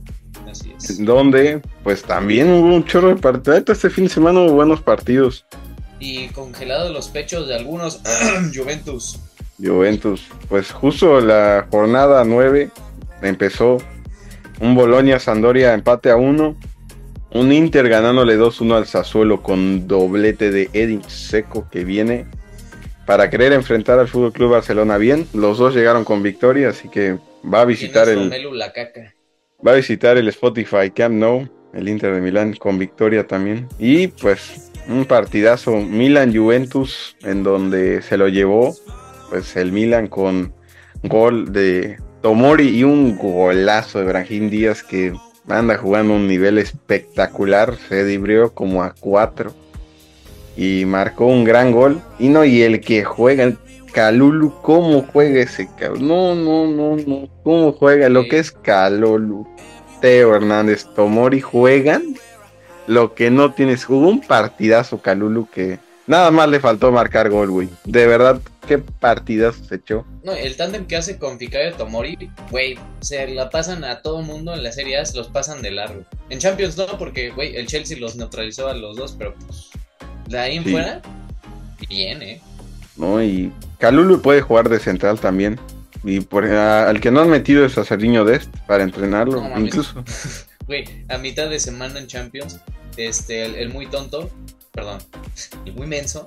Así es. Donde, pues también hubo un chorro de partidos. Este fin de semana hubo buenos partidos. Y congelados los pechos de algunos Juventus. Juventus, pues justo la jornada 9 empezó un Bolonia Sandoria empate a 1, un Inter ganándole 2-1 al Sassuolo con doblete de Edin Seco que viene para querer enfrentar al Fútbol Club Barcelona bien. Los dos llegaron con victoria, así que va a visitar el va a visitar el Spotify Camp Nou, el Inter de Milán con victoria también. Y pues un partidazo Milan Juventus en donde se lo llevó pues el Milan con gol de Tomori y un golazo de Brahim Díaz que anda jugando un nivel espectacular, se dibrió como a cuatro y marcó un gran gol. Y no, y el que juega, el Calulu, ¿cómo juega ese cabrón? No, no, no, no, ¿cómo juega? Lo que es Calulu, Teo Hernández, Tomori juegan lo que no tienes. Jugó un partidazo Calulu que nada más le faltó marcar gol, güey. De verdad, qué partidazo se echó. No, el tándem que hace con Fikayo Tomori, güey, se la pasan a todo mundo en las series, los pasan de largo. En Champions no, porque, güey, el Chelsea los neutralizó a los dos, pero pues, de ahí en Sí. fuera, bien, ¿eh? ¿no? Y Calulu puede jugar de central también. Y por, a- al que no han metido es a Cerdiño Dest para entrenarlo, No incluso. Güey, a mitad de semana en Champions, este, el, el muy tonto, perdón, el muy menso,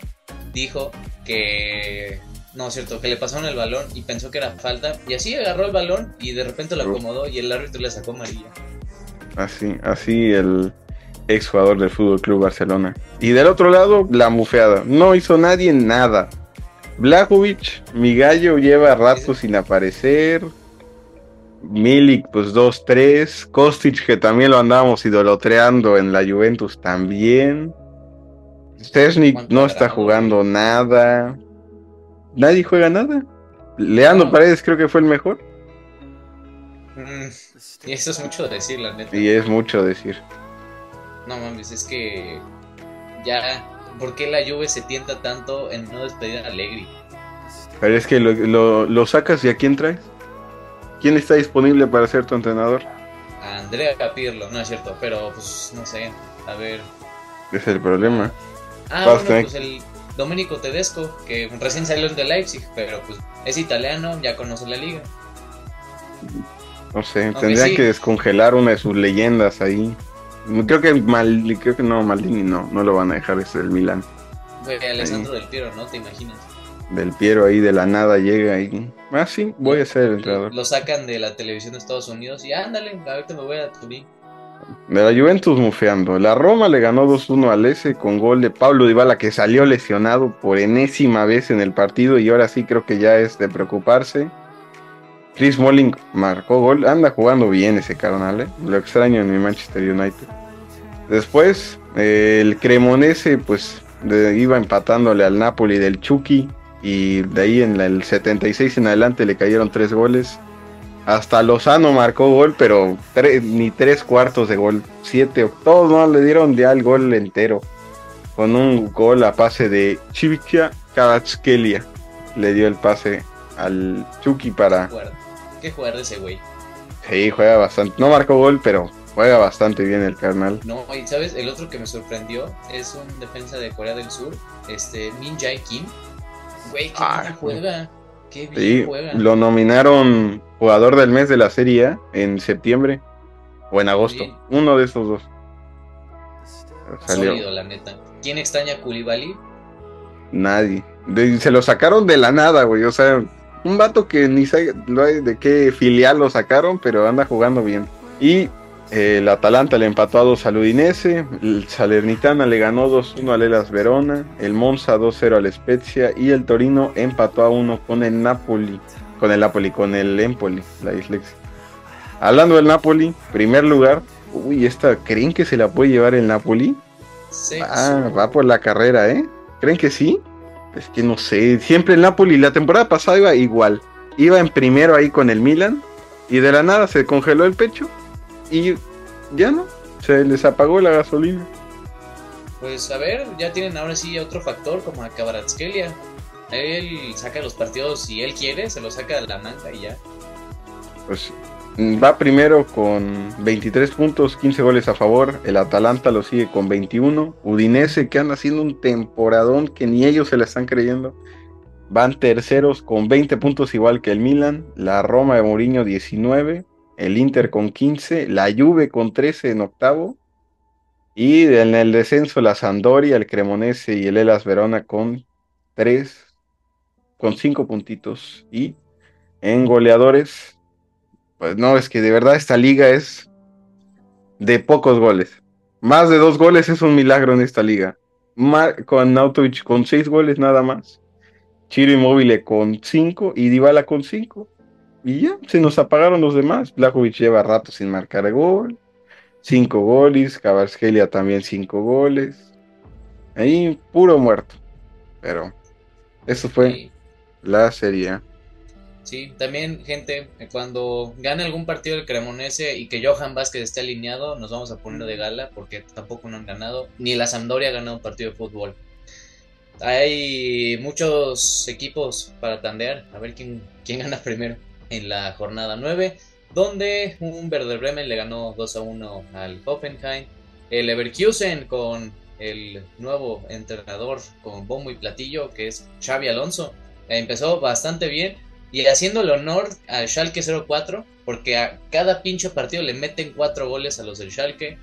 dijo que. No, es cierto, que le pasaron el balón y pensó que era falta. Y así agarró el balón y de repente lo acomodó y el árbitro le sacó amarilla. Así, así el ex jugador del Fútbol Club Barcelona. Y del otro lado, la mufeada. No hizo nadie nada. Blajovic, mi gallo, lleva rato sin aparecer. Milik, pues 2-3. Kostic, que también lo andábamos idolotreando en la Juventus también. ¿Cuánto no está jugando nada. Nadie juega nada. Leandro No. Paredes creo que fue el mejor. Mm, y eso es mucho decir, la neta. Y es mucho decir. No mames, es que. Ya. ¿Por qué la Juve se tienta tanto en no despedir a Allegri? Pero es que lo, lo- lo sacas y a quién traes. ¿Quién está disponible para ser tu entrenador? A Andrea Pirlo, no es cierto, pero pues no sé. A ver. Es el problema. Ah, bueno, pues el Domenico Tedesco, que recién salió de Leipzig, pero pues es italiano, ya conoce la liga. No sé, Aunque tendrían sí. que descongelar una de sus leyendas ahí. Creo que Mal, creo que no, Maldini no, no lo van a dejar, es el Milan. Güey, Alessandro del Piero, ¿no? ¿Te imaginas? Del Piero ahí de la nada llega ahí. Ah, sí, voy a ser el entrenador. Lo sacan de la televisión de Estados Unidos y ándale, ahorita me voy a Turín. De la Juventus mufeando. La Roma le ganó 2-1 al S con gol de Pablo Dybala que salió lesionado por enésima vez en el partido y ahora sí creo que ya es de preocuparse. Chris Smalling marcó gol. Anda jugando bien ese carnal, ¿eh? Lo extraño en mi Manchester United. Después, eh, el Cremonese pues iba empatándole al Napoli del Chucky y de ahí en el 76 en adelante le cayeron tres goles. Hasta Lozano marcó gol, pero tre- ni tres cuartos de gol. Siete octavos, no, le dieron ya el gol entero. Con un gol a pase de Chivica Karatskelia. Le dio el pase al Chucky para... ¿Qué jugar de ese güey? Sí, juega bastante. No marcó gol, pero juega bastante bien el carnal. No, y sabes, el otro que me sorprendió es un defensa de Corea del Sur, este Min Jae Kim. Güey, qué Ah, juega. Qué bien Sí, juega. lo nominaron jugador del mes de la Serie A en septiembre o en agosto. Sí. Uno de esos dos. Salió. Sólido, la neta. ¿Quién extraña a Koulibaly? Nadie. De- se lo sacaron de la nada, güey. O sea, un vato que ni sabe de qué filial lo sacaron, pero anda jugando bien. Y el Atalanta le empató a 2 al Udinese. El Salernitana le ganó 2-1 al Elas Verona. El Monza 2-0 al Spezia. Y el Torino empató a 1 con el Napoli. Con el Napoli, con el Empoli, la dislexia. Hablando del Napoli, primer lugar. Uy, esta, ¿creen que se la puede llevar el Napoli? Sexo. Ah, va por la carrera, ¿eh? ¿Creen que sí? Es que no sé. Siempre el Napoli, la temporada pasada iba igual. Iba en primero ahí con el Milan. Y de la nada se congeló el pecho y ya no, se les apagó la gasolina. Pues a ver, ya tienen ahora sí otro factor como a Kvaratskhelia. Él saca los partidos si él quiere, se los saca de la manga y ya. Pues va primero con 23 puntos, 15 goles a favor. El Atalanta lo sigue con 21. Udinese que anda haciendo un temporadón que ni ellos se la están creyendo. Van terceros con 20 puntos igual que el Milan. La Roma de Mourinho 19. El Inter con 15. La Juve con 13 en octavo. Y en el descenso la Sampdoria, el Cremonese y el Elas Verona con 3, con 5 puntitos. Y en goleadores, pues no, es que de verdad esta liga es de pocos goles. Más de dos goles es un milagro en esta liga. con Nautovich con 6 goles nada más. Chiro Immobile con 5 y Dybala con 5. Y ya, se nos apagaron los demás. Blajovic lleva rato sin marcar gol. Cinco goles, Cabarsgelia también cinco goles. Ahí puro muerto. Pero eso fue la serie. Sí, también, gente, cuando gane algún partido el Cremonese y que Johan Vázquez esté alineado, nos vamos a poner de gala porque tampoco no han ganado. Ni la Sampdoria ha ganado un partido de fútbol. Hay muchos equipos para tandear. A ver quién, quién gana primero en la jornada 9 donde un Werder Bremen le ganó 2 a 1 al Hoffenheim. El Leverkusen con el nuevo entrenador con bombo y platillo que es Xavi Alonso. Empezó bastante bien y haciendo el honor al Schalke 04 porque a cada pinche partido le meten 4 goles a los del Schalke.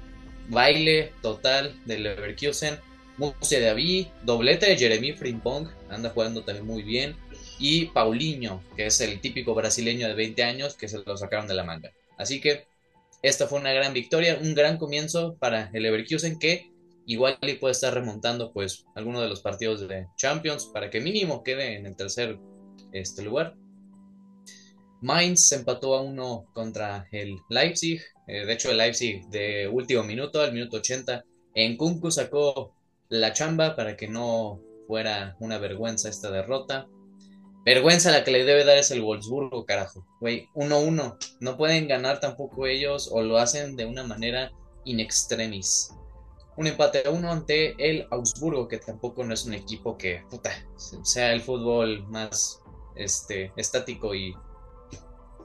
Baile total del Leverkusen. Muse David, doblete de Jeremy Frimpong, anda jugando también muy bien y Paulinho, que es el típico brasileño de 20 años que se lo sacaron de la manga. Así que esta fue una gran victoria, un gran comienzo para el Leverkusen que igual puede estar remontando pues alguno de los partidos de Champions para que mínimo quede en el tercer este, lugar. Mainz empató a uno contra el Leipzig. Eh, de hecho, el Leipzig de último minuto, al minuto 80, en Kunku sacó la chamba para que no fuera una vergüenza esta derrota. Vergüenza la que le debe dar es el Wolfsburgo, carajo. Güey, 1-1. No pueden ganar tampoco ellos o lo hacen de una manera in extremis. Un empate a uno ante el Augsburgo, que tampoco no es un equipo que, puta, sea el fútbol más este, estático y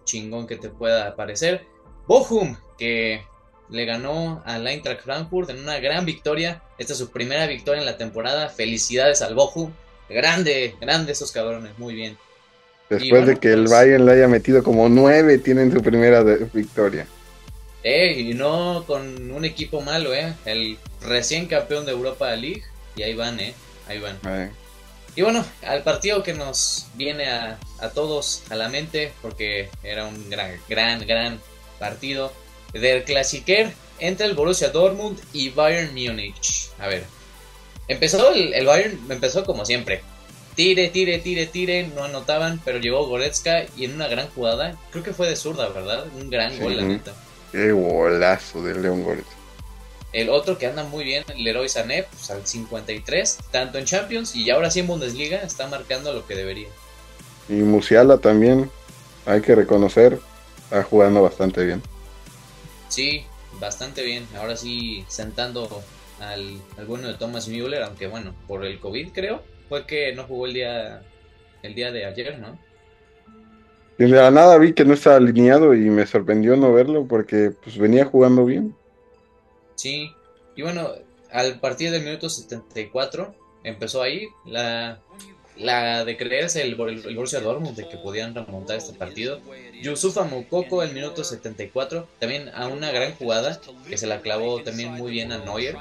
chingón que te pueda parecer. Bochum, que le ganó al Eintracht Frankfurt en una gran victoria. Esta es su primera victoria en la temporada. Felicidades al Bochum. Grande, grande esos cabrones, muy bien. Después de que el pues, Bayern le haya metido como nueve, tienen su primera victoria. Eh, y no con un equipo malo, eh. El recién campeón de Europa League. Y ahí van, eh. Ahí van. Y bueno, al partido que nos viene a, a, todos a la mente, porque era un gran, gran, gran partido del Clasiquer entre el Borussia Dortmund y Bayern Múnich. A ver, Empezó el, Bayern, empezó como siempre. Tire, tire, tire, tire, no anotaban, pero llegó Goretzka y en una gran jugada, creo que fue de zurda, ¿verdad? Un gran gol, la neta. Qué golazo de León Goretzka. El otro que anda muy bien, el Leroy Sané, pues al 53, tanto en Champions y ahora sí en Bundesliga, está marcando lo que debería. Y Musiala también, hay que reconocer, está jugando bastante bien. Sí, bastante bien. Ahora sí, sentando al, bueno de Thomas Müller, aunque bueno, por el COVID creo, fue que no jugó el día, el día de ayer, ¿no? Y de la nada vi que no estaba alineado y me sorprendió no verlo porque pues venía jugando bien. Sí, y bueno, al partir del minuto 74 empezó ahí la, la de creerse el, el, Borussia Dortmund de que podían remontar este partido. Yusufa Mukoko el minuto 74, también a una gran jugada que se la clavó también muy bien a Neuer,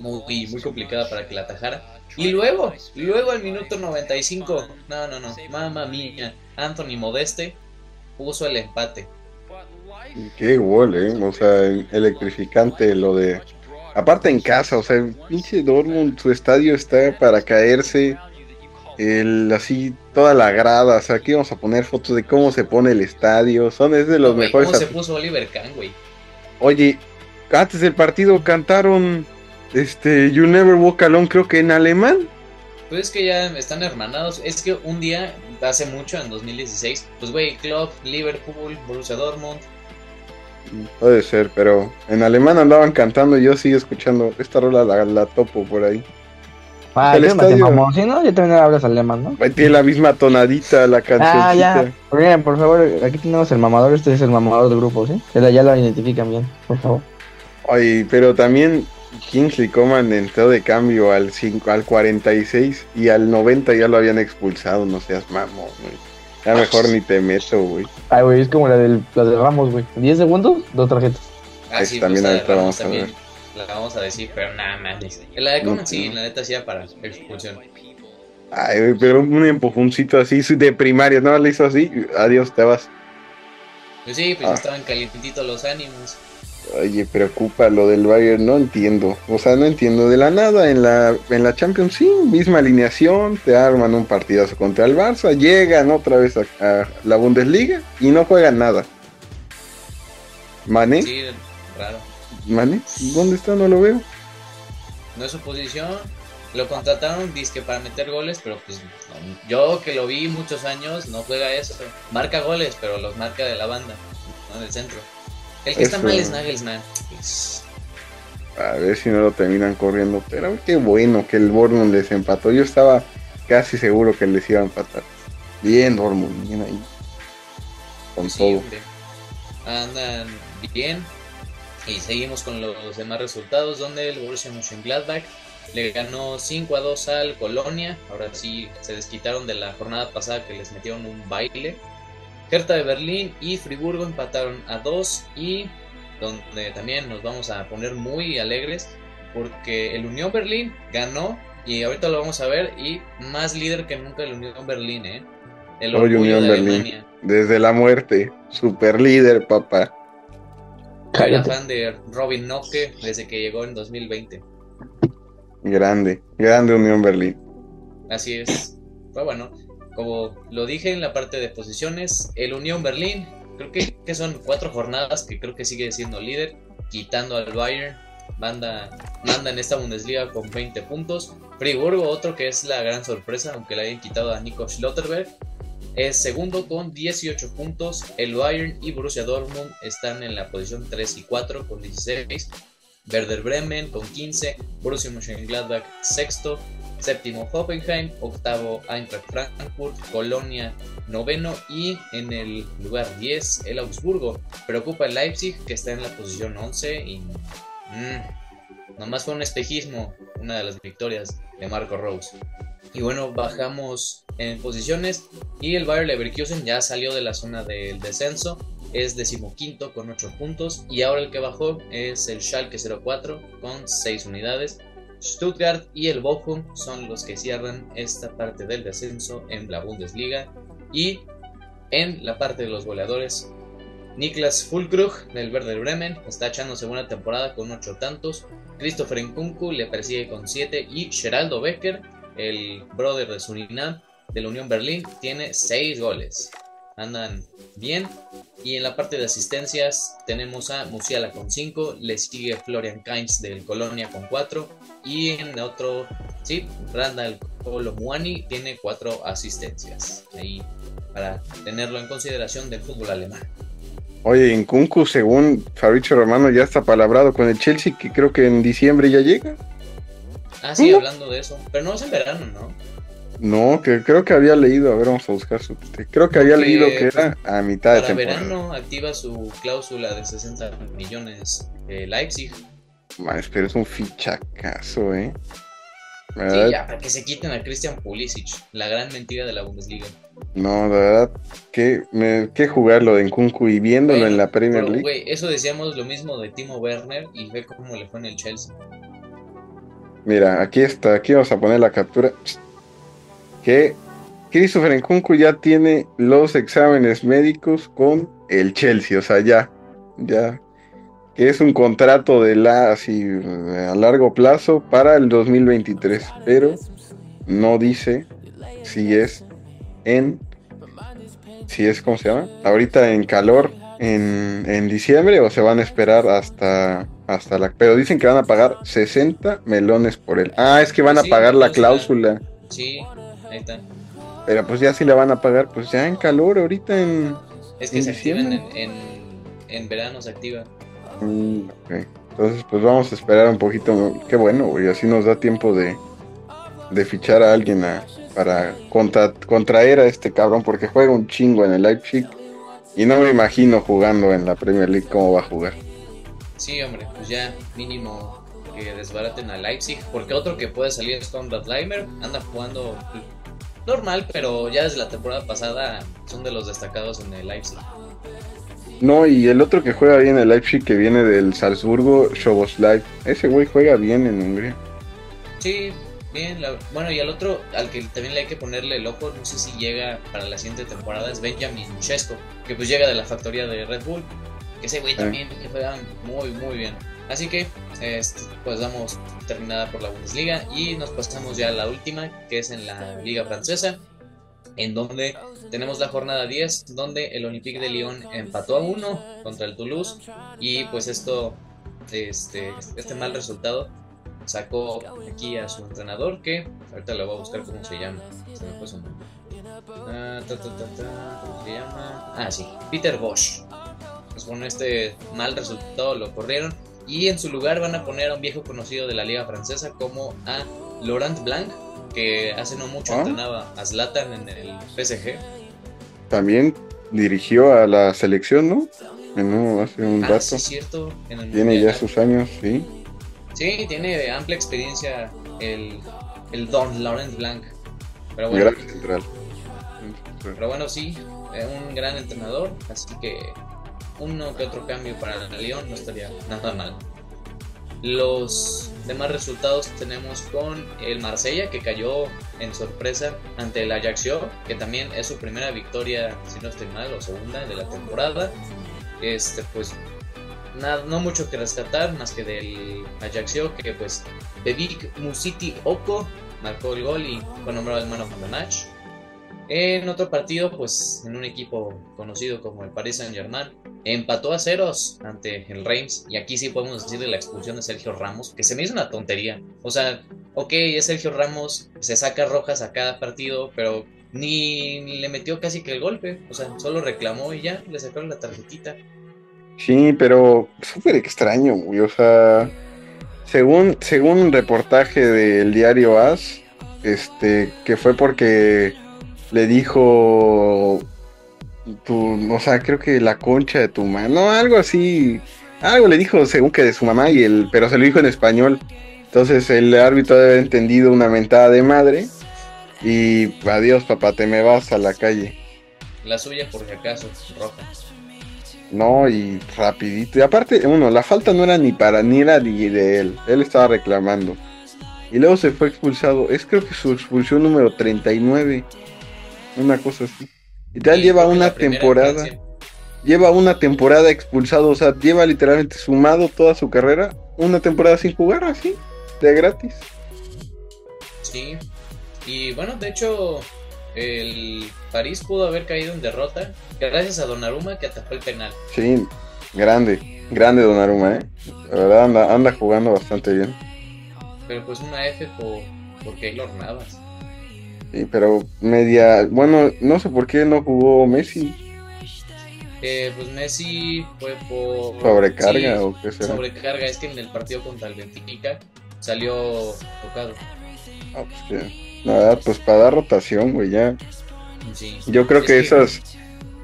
muy, muy complicada para que la atajara. Y luego, luego al minuto 95, no, no, no, mamá mía, Anthony Modeste puso el empate. Qué gol, eh, o sea, electrificante lo de... Aparte en casa, o sea, pinche Dortmund, su estadio está para caerse el así toda la grada, o sea, aquí vamos a poner fotos de cómo se pone el estadio, son es de los mejores. ¿Cómo se puso Oliver Kahn, güey? Oye, antes del partido cantaron este You Never Walk Alone, creo que en alemán. Pues es que ya están hermanados, es que un día hace mucho, en 2016. Pues, güey, Club, Liverpool, Borussia Dortmund. Puede ser, pero en alemán andaban cantando y yo sigo escuchando esta rola, la, la topo por ahí. Ah, El ¿qué más te estadio- mamó? Sí, ¿no? Ya también hablas alemán, ¿no? Tiene la misma tonadita la canción. Ah, ya. Bien, por favor, aquí tenemos el mamador. Este es el mamador del grupo, ¿sí? Ya, lo identifican bien, por favor. Ay, pero también Kingsley Coman entró de cambio al 5, al 46 y al 90 ya lo habían expulsado, no seas mamón, güey. Ya mejor ni te meto, güey. Ay, güey, es como la del, la de Ramos, güey. 10 segundos, dos tarjetas. Ah, sí, también pues, ahorita vamos a ver. La vamos a decir, pero nada más. La de Coman No, sí, no. la neta sí era para expulsión. Ay, pero un empujoncito así de primaria, no le hizo así, adiós, te vas. Pues sí, pues Ah. estaban calientitos los ánimos. Oye, preocupa lo del Bayern, no entiendo. O sea, no entiendo. De la nada en la, en la Champions, sí, misma alineación, te arman un partidazo contra el Barça, llegan otra vez a, a la Bundesliga y no juegan nada. ¿Mané? Sí, raro. ¿Mané? ¿Dónde está? No lo veo. No es su posición. Lo contrataron, que para meter goles, pero pues no. yo que lo vi muchos años, no juega eso. Marca goles, pero los marca de la banda, no del centro. El que está mal es Nagelsmann. Pues, A ver si no lo terminan corriendo. Pero qué bueno que el Bournemouth les empató. Yo estaba casi seguro que les iba a empatar. Bien, Bournemouth, bien ahí. Con sí, todo. Andan bien. Y seguimos con los demás resultados, donde el Borussia Mönchengladbach le ganó 5 a 2 al Colonia. Ahora sí se desquitaron de la jornada pasada que les metieron un baile. Hertha de Berlín y Friburgo empataron a 2 y donde también nos vamos a poner muy alegres porque el Unión Berlín ganó y ahorita lo vamos a ver y más líder que nunca el Unión Berlín, ¿eh? El orgullo Unión de Berlín. Alemania. Desde la muerte. Super líder, papá. Fan de Robin Noke desde que llegó en 2020. Grande. Grande Unión Berlín. Así es. Fue bueno. Como lo dije en la parte de posiciones, el Unión Berlín, creo que, que son cuatro jornadas que creo que sigue siendo líder, quitando al Bayern. Manda, manda en esta Bundesliga con 20 puntos. Friburgo, otro que es la gran sorpresa, aunque le hayan quitado a Nico Schlotterberg, es segundo con 18 puntos. El Bayern y Borussia Dortmund están en la posición 3 y 4 con 16. Werder Bremen con 15. Borussia Mönchengladbach sexto. Séptimo Hoffenheim. Octavo Eintracht Frankfurt. Colonia noveno. Y en el lugar 10 el Augsburgo. Preocupa el Leipzig que está en la posición 11. Y mm, nomás fue un espejismo. Una de las victorias de Marco Rose. Y bueno, bajamos en posiciones y el Bayer Leverkusen ya salió de la zona del descenso, es decimoquinto con 8 puntos y ahora el que bajó es el Schalke 04 con 6 unidades. Stuttgart y el Bochum son los que cierran esta parte del descenso en la Bundesliga y en la parte de los goleadores Niklas Fulkrug del Werder Bremen está echándose buena temporada con 8 tantos. Christopher Nkunku le persigue con 7 y Geraldo Becker, el brother de Surinam de la Unión Berlín, tiene 6 goles. Andan bien. Y en la parte de asistencias tenemos a Musiala con 5, le sigue Florian Kainz del Colonia con 4 y en otro, sí, Randall Colomuani tiene 4 asistencias. Ahí para tenerlo en consideración del fútbol alemán. Oye, en Kunku, según Fabricio Romano, ya está palabrado con el Chelsea, que creo que en diciembre ya llega. Ah, sí, hablando de eso. Pero no es en verano, ¿no? No, que creo que había leído, a ver, vamos a buscar su... Creo que había Porque, leído que era a mitad de Para temporada. verano activa su cláusula de 60 millones eh, Leipzig. Mames, pero es un fichacazo, ¿eh? Sí, ya, para que se quiten a Christian Pulisic, la gran mentira de la Bundesliga. No, la verdad, que, me, que jugarlo de Nkunku y viéndolo Bueno, en la Premier Pero, League. eso decíamos lo mismo de Timo Werner y ve cómo le fue en el Chelsea. Mira, aquí está, aquí vamos a poner la captura. Que Christopher Nkunku ya tiene los exámenes médicos con el Chelsea, o sea, ya, ya, que es un contrato de la, así, a largo plazo para el 2023, pero no dice si es en, si es, ¿cómo se llama? Ahorita en calor en, en diciembre o se van a esperar hasta, hasta la... Pero dicen que van a pagar 60 melones por él. Ah, es que van a Sí, pagar la cláusula. Sí, ahí está. Pero pues ya si la van a pagar, pues ya en calor, ahorita en... Es que en se activan en, en, en verano, se activa. Mm, ok. Entonces pues vamos a esperar un poquito. Qué bueno, güey, así nos da tiempo de, de fichar a alguien para contra- contraer a este cabrón, porque juega un chingo en el Leipzig. Y no me imagino jugando en la Premier League cómo va a jugar. Sí, hombre, pues ya mínimo que desbaraten a Leipzig. Porque otro que puede salir es Conrad Leimer. Anda jugando normal, pero ya desde la temporada pasada son de los destacados en el Leipzig. No, y el otro que juega bien el Leipzig, que viene del Salzburgo, Shoboslav. Ese güey juega bien en Hungría. Sí, bien. la- bueno, y al otro, al que también le hay que ponerle el ojo, no sé si llega para la siguiente temporada, es Benjamin Chesco, que pues llega de la factoría de Red Bull. Que ese güey Sí. también que juega muy, muy bien. Así que, este, pues damos terminada por la Bundesliga y nos pasamos ya a la última, que es en la Liga Francesa, en donde tenemos la jornada 10, donde el Olympique de Lyon empató a 1 contra el Toulouse y pues esto, este, este mal resultado sacó aquí a su entrenador que ahorita le voy a buscar cómo se llama. Se me fue su nombre. Ah, ¿Cómo se llama? Ah, sí, Peter Bosch. Pues con este mal resultado lo corrieron y en su lugar van a poner a un viejo conocido de la liga francesa como a Laurent Blanc, que hace no mucho Ah. entrenaba a Zlatan en el PSG. También dirigió a la selección, ¿no? En un- hace un Ah, rato. sí, cierto. En el Tiene ya sus años, sí. Sí, tiene amplia experiencia el, el Don Laurent Blanc. Pero bueno, Gran central. Pero bueno, sí, es un gran entrenador, así que uno que otro cambio para el León no estaría nada mal. Los demás resultados tenemos con el Marsella que cayó en sorpresa ante el Ajaccio, que también es su primera victoria, si no estoy mal, o segunda de la temporada. Este, pues nada, no mucho que rescatar más que del Ajaccio que pues Bebik Musiti Oko marcó el gol y fue nombrado el man of the match. En otro partido, pues en un equipo conocido como el Paris Saint Germain, empató a ceros ante el Reims. Y aquí sí podemos decir de la expulsión de Sergio Ramos, que se me hizo una tontería. O sea, ok, es Sergio Ramos, se saca rojas a cada partido, pero ni, ni le metió casi que el golpe. O sea, solo reclamó y ya, le sacaron la tarjetita. Sí, pero súper extraño, güey. O sea, según, según un reportaje del diario AS, este, que fue porque le dijo tu, o sea, creo que la concha de tu mano, algo así, algo le dijo según que de su mamá y el, pero se lo dijo en español. Entonces el árbitro debe haber entendido una mentada de madre y adiós papá, te me vas a la calle. La suya, por si acaso, roja. No, y rapidito. Y aparte, uno, la falta no era ni para ni era ni de él. Él estaba reclamando. Y luego se fue expulsado. Es creo que su expulsión número 39. Una cosa así. Y tal Y lleva una temporada. Lleva una temporada expulsado. O sea, lleva literalmente sumado toda su carrera. Una temporada sin jugar así. De gratis. Sí. Y bueno, de hecho, el París pudo haber caído en derrota gracias a Donnarumma que atajó el penal. Sí, grande. Grande Donnarumma, eh. La verdad anda, anda jugando bastante bien. Pero pues una F por, por Keylor Navas. Sí, pero media. Bueno, no sé por qué no jugó Messi. Eh, pues Messi fue por... Sobrecarga sí, o qué será. sobrecarga. Es que en el partido contra el Benfica salió tocado. Ah, pues que, la verdad, pues para dar rotación, güey, ya. Sí. Yo creo Es que, esas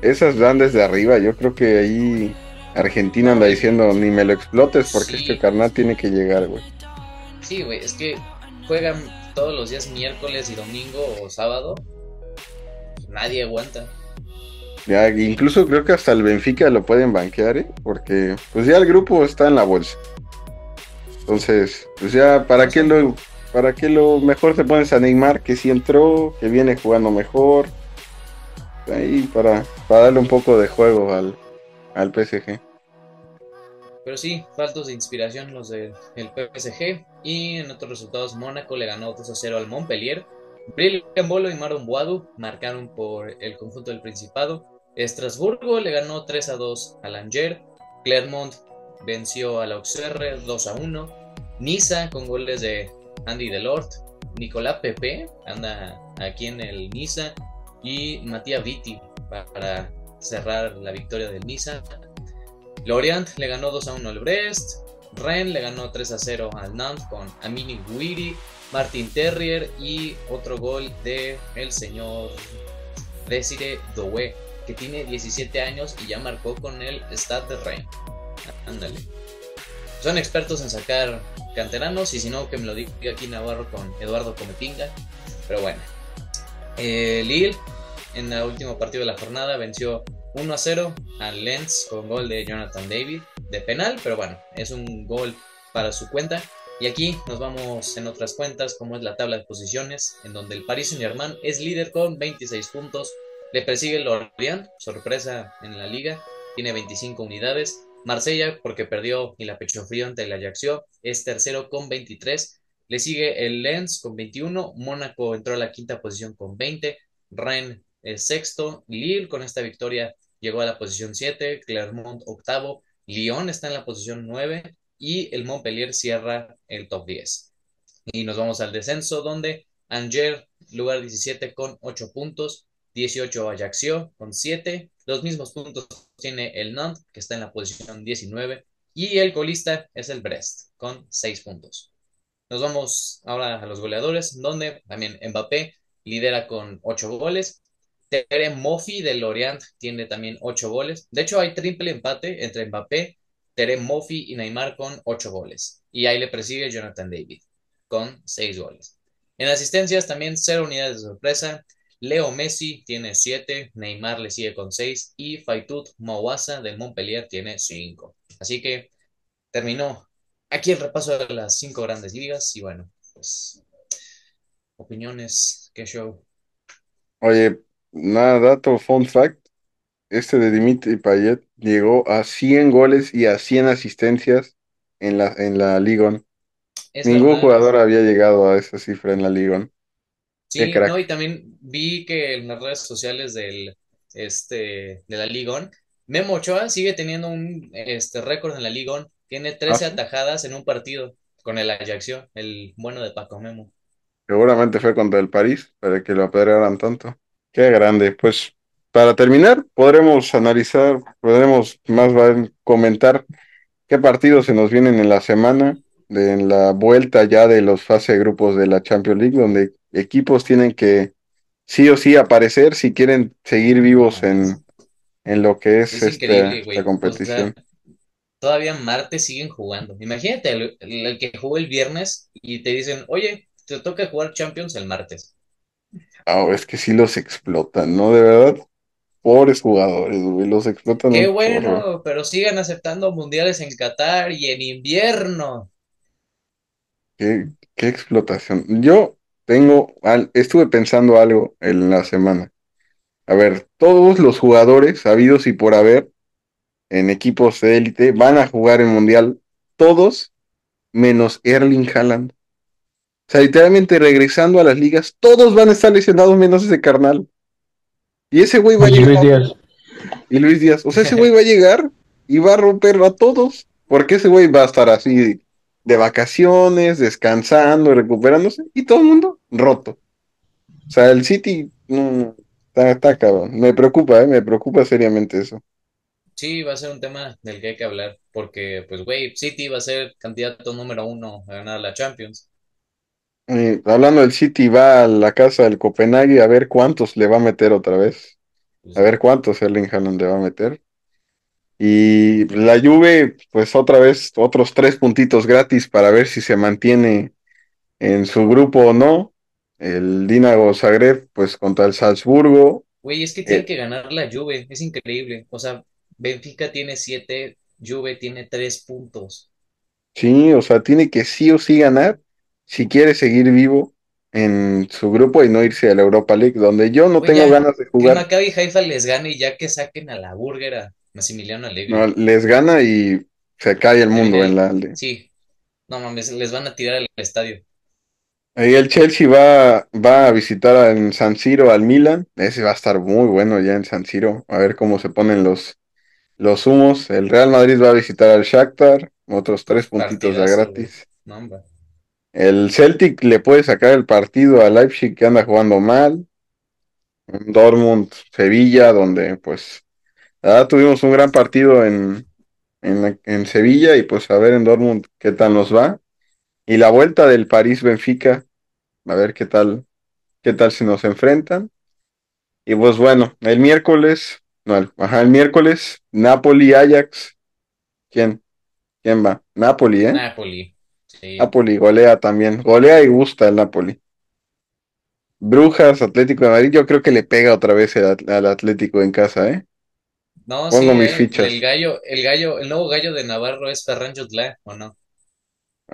esas dan desde arriba. Yo creo que ahí Argentina anda diciendo ni me lo explotes porque Sí. este carnal tiene que llegar, güey. Sí, güey, es que juegan todos los días miércoles y domingo o sábado. Nadie aguanta. Ya, incluso creo que hasta el Benfica lo pueden banquear, ¿eh? Porque pues ya el grupo está en la bolsa. Entonces, pues ya, ¿para qué lo, para qué lo mejor te pones a Neymar que sí entró, que viene jugando mejor? Ahí para, para darle un poco de juego al, al PSG. Pero sí, faltos de inspiración los del el PSG. Y en otros resultados, Mónaco le ganó 2 a 0 al Montpellier. Brilliant Bolo y Maron Boadu marcaron por el conjunto del Principado. Estrasburgo le ganó 3 a 2 al Angers. Clermont venció al Auxerre 2 a 1. Niza con goles de Andy Delort. Nicolás Pepe anda aquí en el Niza. y Matías Vitti para cerrar la victoria del Niza. Lorient le ganó 2 a 1 al Brest. Rennes le ganó 3 a 0 al Nantes con Amini Guiri, Martin Terrier y otro gol de el señor Desire Doué, que tiene 17 años y ya marcó con el Stade de Rennes. Ándale. Son expertos en sacar canteranos y si no que me lo diga aquí Navarro con Eduardo Cometinga. Pero bueno. Eh, Lille en el último partido de la jornada venció 1 a 0 al Lens con gol de Jonathan David de penal, pero bueno, es un gol para su cuenta. Y aquí nos vamos en otras cuentas, como es la tabla de posiciones, en donde el Paris Saint-Germain es líder con 26 puntos, le persigue el Lorient, sorpresa en la liga, tiene 25 unidades. Marsella, porque perdió y la pechó frío ante el Ajaxio, es tercero con 23. Le sigue el Lens con 21, Mónaco entró a la quinta posición con 20, Rennes el sexto, Lille con esta victoria llegó a la posición 7, Clermont octavo, Lyon está en la posición 9 y el Montpellier cierra el top 10. Y nos vamos al descenso donde Angers, lugar 17 con 8 puntos, 18 Ajaccio con 7, los mismos puntos tiene el Nantes que está en la posición 19 y el colista es el Brest con 6 puntos. Nos vamos ahora a los goleadores donde también Mbappé lidera con 8 goles, Tere Moffi del Lorient tiene también 8 goles. De hecho, hay triple empate entre Mbappé, Tere Moffi y Neymar con 8 goles. Y ahí le persigue Jonathan David con 6 goles. En asistencias también 0 unidades de sorpresa. Leo Messi tiene 7, Neymar le sigue con 6 y Faitut Mawasa del Montpellier tiene 5. Así que terminó aquí el repaso de las 5 grandes ligas y bueno, pues opiniones, qué show. Oye, Nada, dato, fun fact. Este de Dimitri Payet llegó a 100 goles y a 100 asistencias en la, en la. Ningún jugador había llegado a esa cifra en la Liga. Sí, no, y también vi que en las redes sociales del, este, de la Liga, Memo Ochoa sigue teniendo un este, récord en la Liga. Tiene 13 ¿Ah, atajadas en un partido con el Ajaxio, el bueno de Paco Memo. Seguramente fue contra el París, para que lo apedrearan tanto. Qué grande. Pues para terminar, podremos analizar, podremos más bien comentar qué partidos se nos vienen en la semana, de, en la vuelta ya de los fase de grupos de la Champions League, donde equipos tienen que sí o sí aparecer si quieren seguir vivos en, en lo que es, esta, esta, competición. todavía martes siguen jugando. Imagínate el, el que jugó el viernes y te dicen, oye, te toca jugar Champions el martes. Ah, es que sí los explotan, ¿no? De verdad, pobres jugadores, güey, los explotan. Qué bueno, pero sigan aceptando mundiales en Qatar y en invierno. Qué, qué explotación. Yo tengo, estuve pensando algo en la semana. A ver, todos los jugadores habidos y por haber en equipos de élite van a jugar el mundial, todos menos Erling Haaland. O sea, literalmente regresando a las ligas, todos van a estar lesionados menos ese carnal. Y ese güey va a llegar. Luis Díaz. Y Luis Díaz. O sea, ese güey va a llegar y va a romperlo a todos. Porque ese güey va a estar así de vacaciones, descansando, recuperándose, y todo el mundo roto. O sea, el City no, está, está cabrón. Me preocupa, ¿eh? me preocupa seriamente eso. Sí, va a ser un tema del que hay que hablar, porque, pues, güey, City va a ser candidato número uno a ganar la Champions. Eh, hablando del City, va a la casa del Copenhague a ver cuántos le va a meter otra vez. A ver cuántos Erling Haaland le va a meter. Y la Juve, pues otra vez, otros tres puntitos gratis para ver si se mantiene en su grupo o no. El Dinamo Zagreb, pues contra el Salzburgo. Güey, es que tiene eh, que ganar la Juve, es increíble. O sea, Benfica tiene siete, Juve tiene tres puntos. Sí, o sea, tiene que sí o sí ganar si quiere seguir vivo en su grupo y no irse a la Europa League, donde yo no tengo ganas de jugar. Que Maccabi Haifa les gane y ya que saquen a la burger a Massimiliano Allegri. No, les gana y se cae el mundo en la... Sí, no mames, les van a tirar al estadio. Ahí el Chelsea va, va a visitar en San Siro al Milan. Ese va a estar muy bueno ya en San Siro. A ver cómo se ponen los, los humos. El Real Madrid va a visitar al Shakhtar. Otros tres puntitos de gratis. No, el Celtic le puede sacar el partido a Leipzig que anda jugando mal. Dortmund, Sevilla, donde pues ah, tuvimos un gran partido en, en, en Sevilla y pues a ver en Dortmund qué tal nos va. Y la vuelta del París-Benfica, a ver qué tal, qué tal si nos enfrentan. Y pues bueno, el miércoles, no, el, ajá, el miércoles, Napoli-Ajax. ¿Quién? ¿Quién va? Napoli, ¿eh? Napoli. Sí. Napoli golea también. Golea y gusta el Napoli. Brujas, Atlético de Madrid, yo creo que le pega otra vez el al Atlético en casa, ¿eh? No, Pongo sí, mis eh, fichas. El gallo, el gallo, el nuevo gallo de Navarro es Ferran Jutla, ¿o no?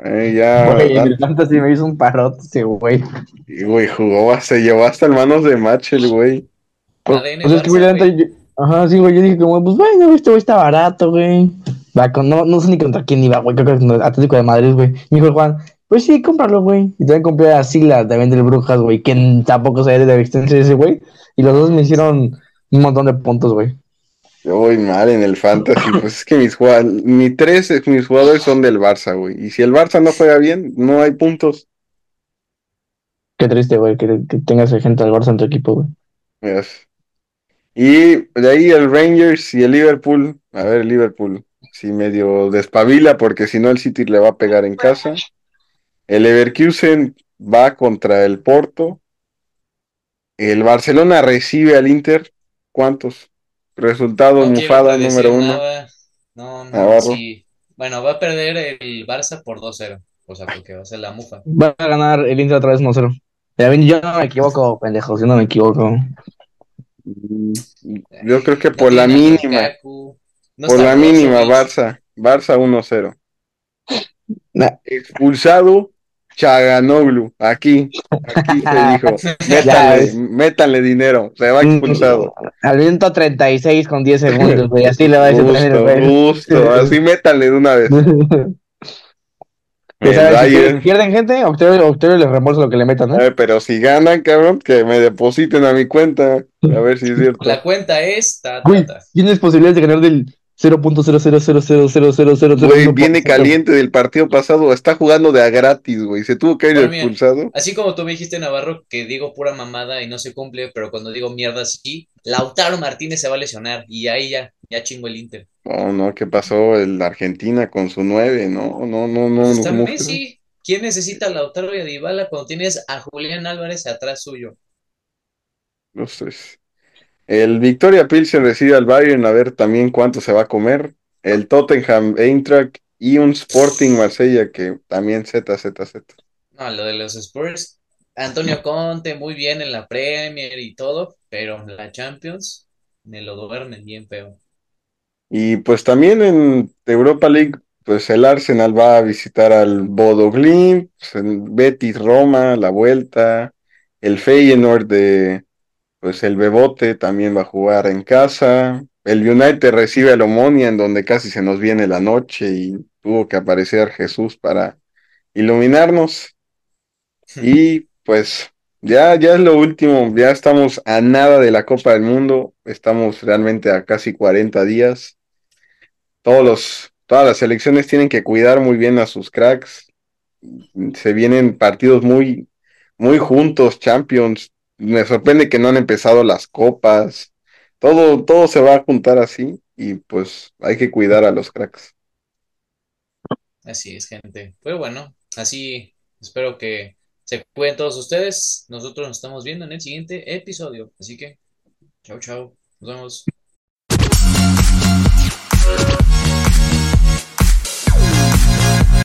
Eh, ya, Güey, en el fantasy me hizo un parote ese güey. y, güey, jugó, se llevó hasta el manos de match el güey. Pues, pues es que, güey, yo- Ajá, sí, güey, yo dije como, pues bueno, este güey está barato, güey. Va con, no, no sé ni contra quién iba, güey, creo que contra Atlético de Madrid, güey. Me dijo Juan, pues sí, cómpralo, güey. Y también compré a Sila, también del Brujas, güey, que tampoco sabía de la existencia de ese güey. Y los dos me hicieron un montón de puntos, güey. Yo voy mal en el fantasy, pues es que mis, jugad- mi tres, mis jugadores son del Barça, güey. Y si el Barça no juega bien, no hay puntos. Qué triste, güey, que, que tengas gente al Barça en tu equipo, güey. Yes. Y de ahí el Rangers y el Liverpool. A ver, el Liverpool. Si medio despabila, porque si no el City le va a pegar en casa. El Leverkusen va contra el Porto. El Barcelona recibe al Inter. ¿Cuántos? Resultado No mufada número uno. nada. No, no, sí. Bueno, va a perder el Barça por 2-0. O sea, porque va a ser la mufa. Va a ganar el Inter otra vez 1-0. Ya ven, Yo no me equivoco, pendejos, yo no me equivoco. Mm, Yo creo que por la mínima. No Por la mínima. Barça. Barça 1-0. Nah. Expulsado Chaganoglu. Aquí. Aquí se dijo. Métanle, es. métanle dinero. Se va expulsado. Al minuto 36 con 10 segundos, güey. Así le va a decir Justo, justo. Así métanle de una vez. Que El saben, si pierden, gente, Octavio, Octavio les reembolsa lo que le metan, ¿no? Eh, pero si ganan, cabrón, que me depositen a mi cuenta. A ver si es cierto. La cuenta es. Ta, ta, ta. tienes posibilidades de ganar del 0.000000000. Güey, viene caliente del partido pasado. Está jugando de a gratis, güey. Se tuvo que ir Bueno, mira. expulsado. Así como tú me dijiste, Navarro, que digo pura mamada y no se cumple, pero cuando digo mierda sí, Lautaro Martínez se va a lesionar y ahí ya, ya chingo el Inter. No, no, ¿qué pasó? El Argentina con su nueve, no, no, no, no. Pues está ¿cómo que- Messi. ¿Quién necesita a Lautaro y a Dybala cuando tienes a Julián Álvarez atrás suyo? No sé. El Victoria Pilsen recibe al Bayern a ver también cuánto se va a comer. El Tottenham Eintracht y un Sporting Marsella que también Z, Z, Z. No, lo de los Spurs. Antonio Conte, muy bien en la Premier y todo, pero la Champions me lo duermen bien feo. Y pues también en Europa League, pues el Arsenal va a visitar al Bodo Glimt, pues, Betis Roma, la vuelta, el Feyenoord de, pues el Bebote también va a jugar en casa, el United recibe al Omonia en donde casi se nos viene la noche y tuvo que aparecer Jesús para iluminarnos. Y pues ya, ya es lo último, ya estamos a nada de la Copa del Mundo, estamos realmente a casi 40 días. Todos los, todas las selecciones tienen que cuidar muy bien a sus cracks. Se vienen partidos muy, muy juntos, Champions. Me sorprende que no han empezado las copas. Todo, todo se va a juntar así y pues hay que cuidar a los cracks. Así es, gente. Pero bueno, así espero que se cuiden todos ustedes. Nosotros nos estamos viendo en el siguiente episodio. Así que, chao, chao. Nos vemos.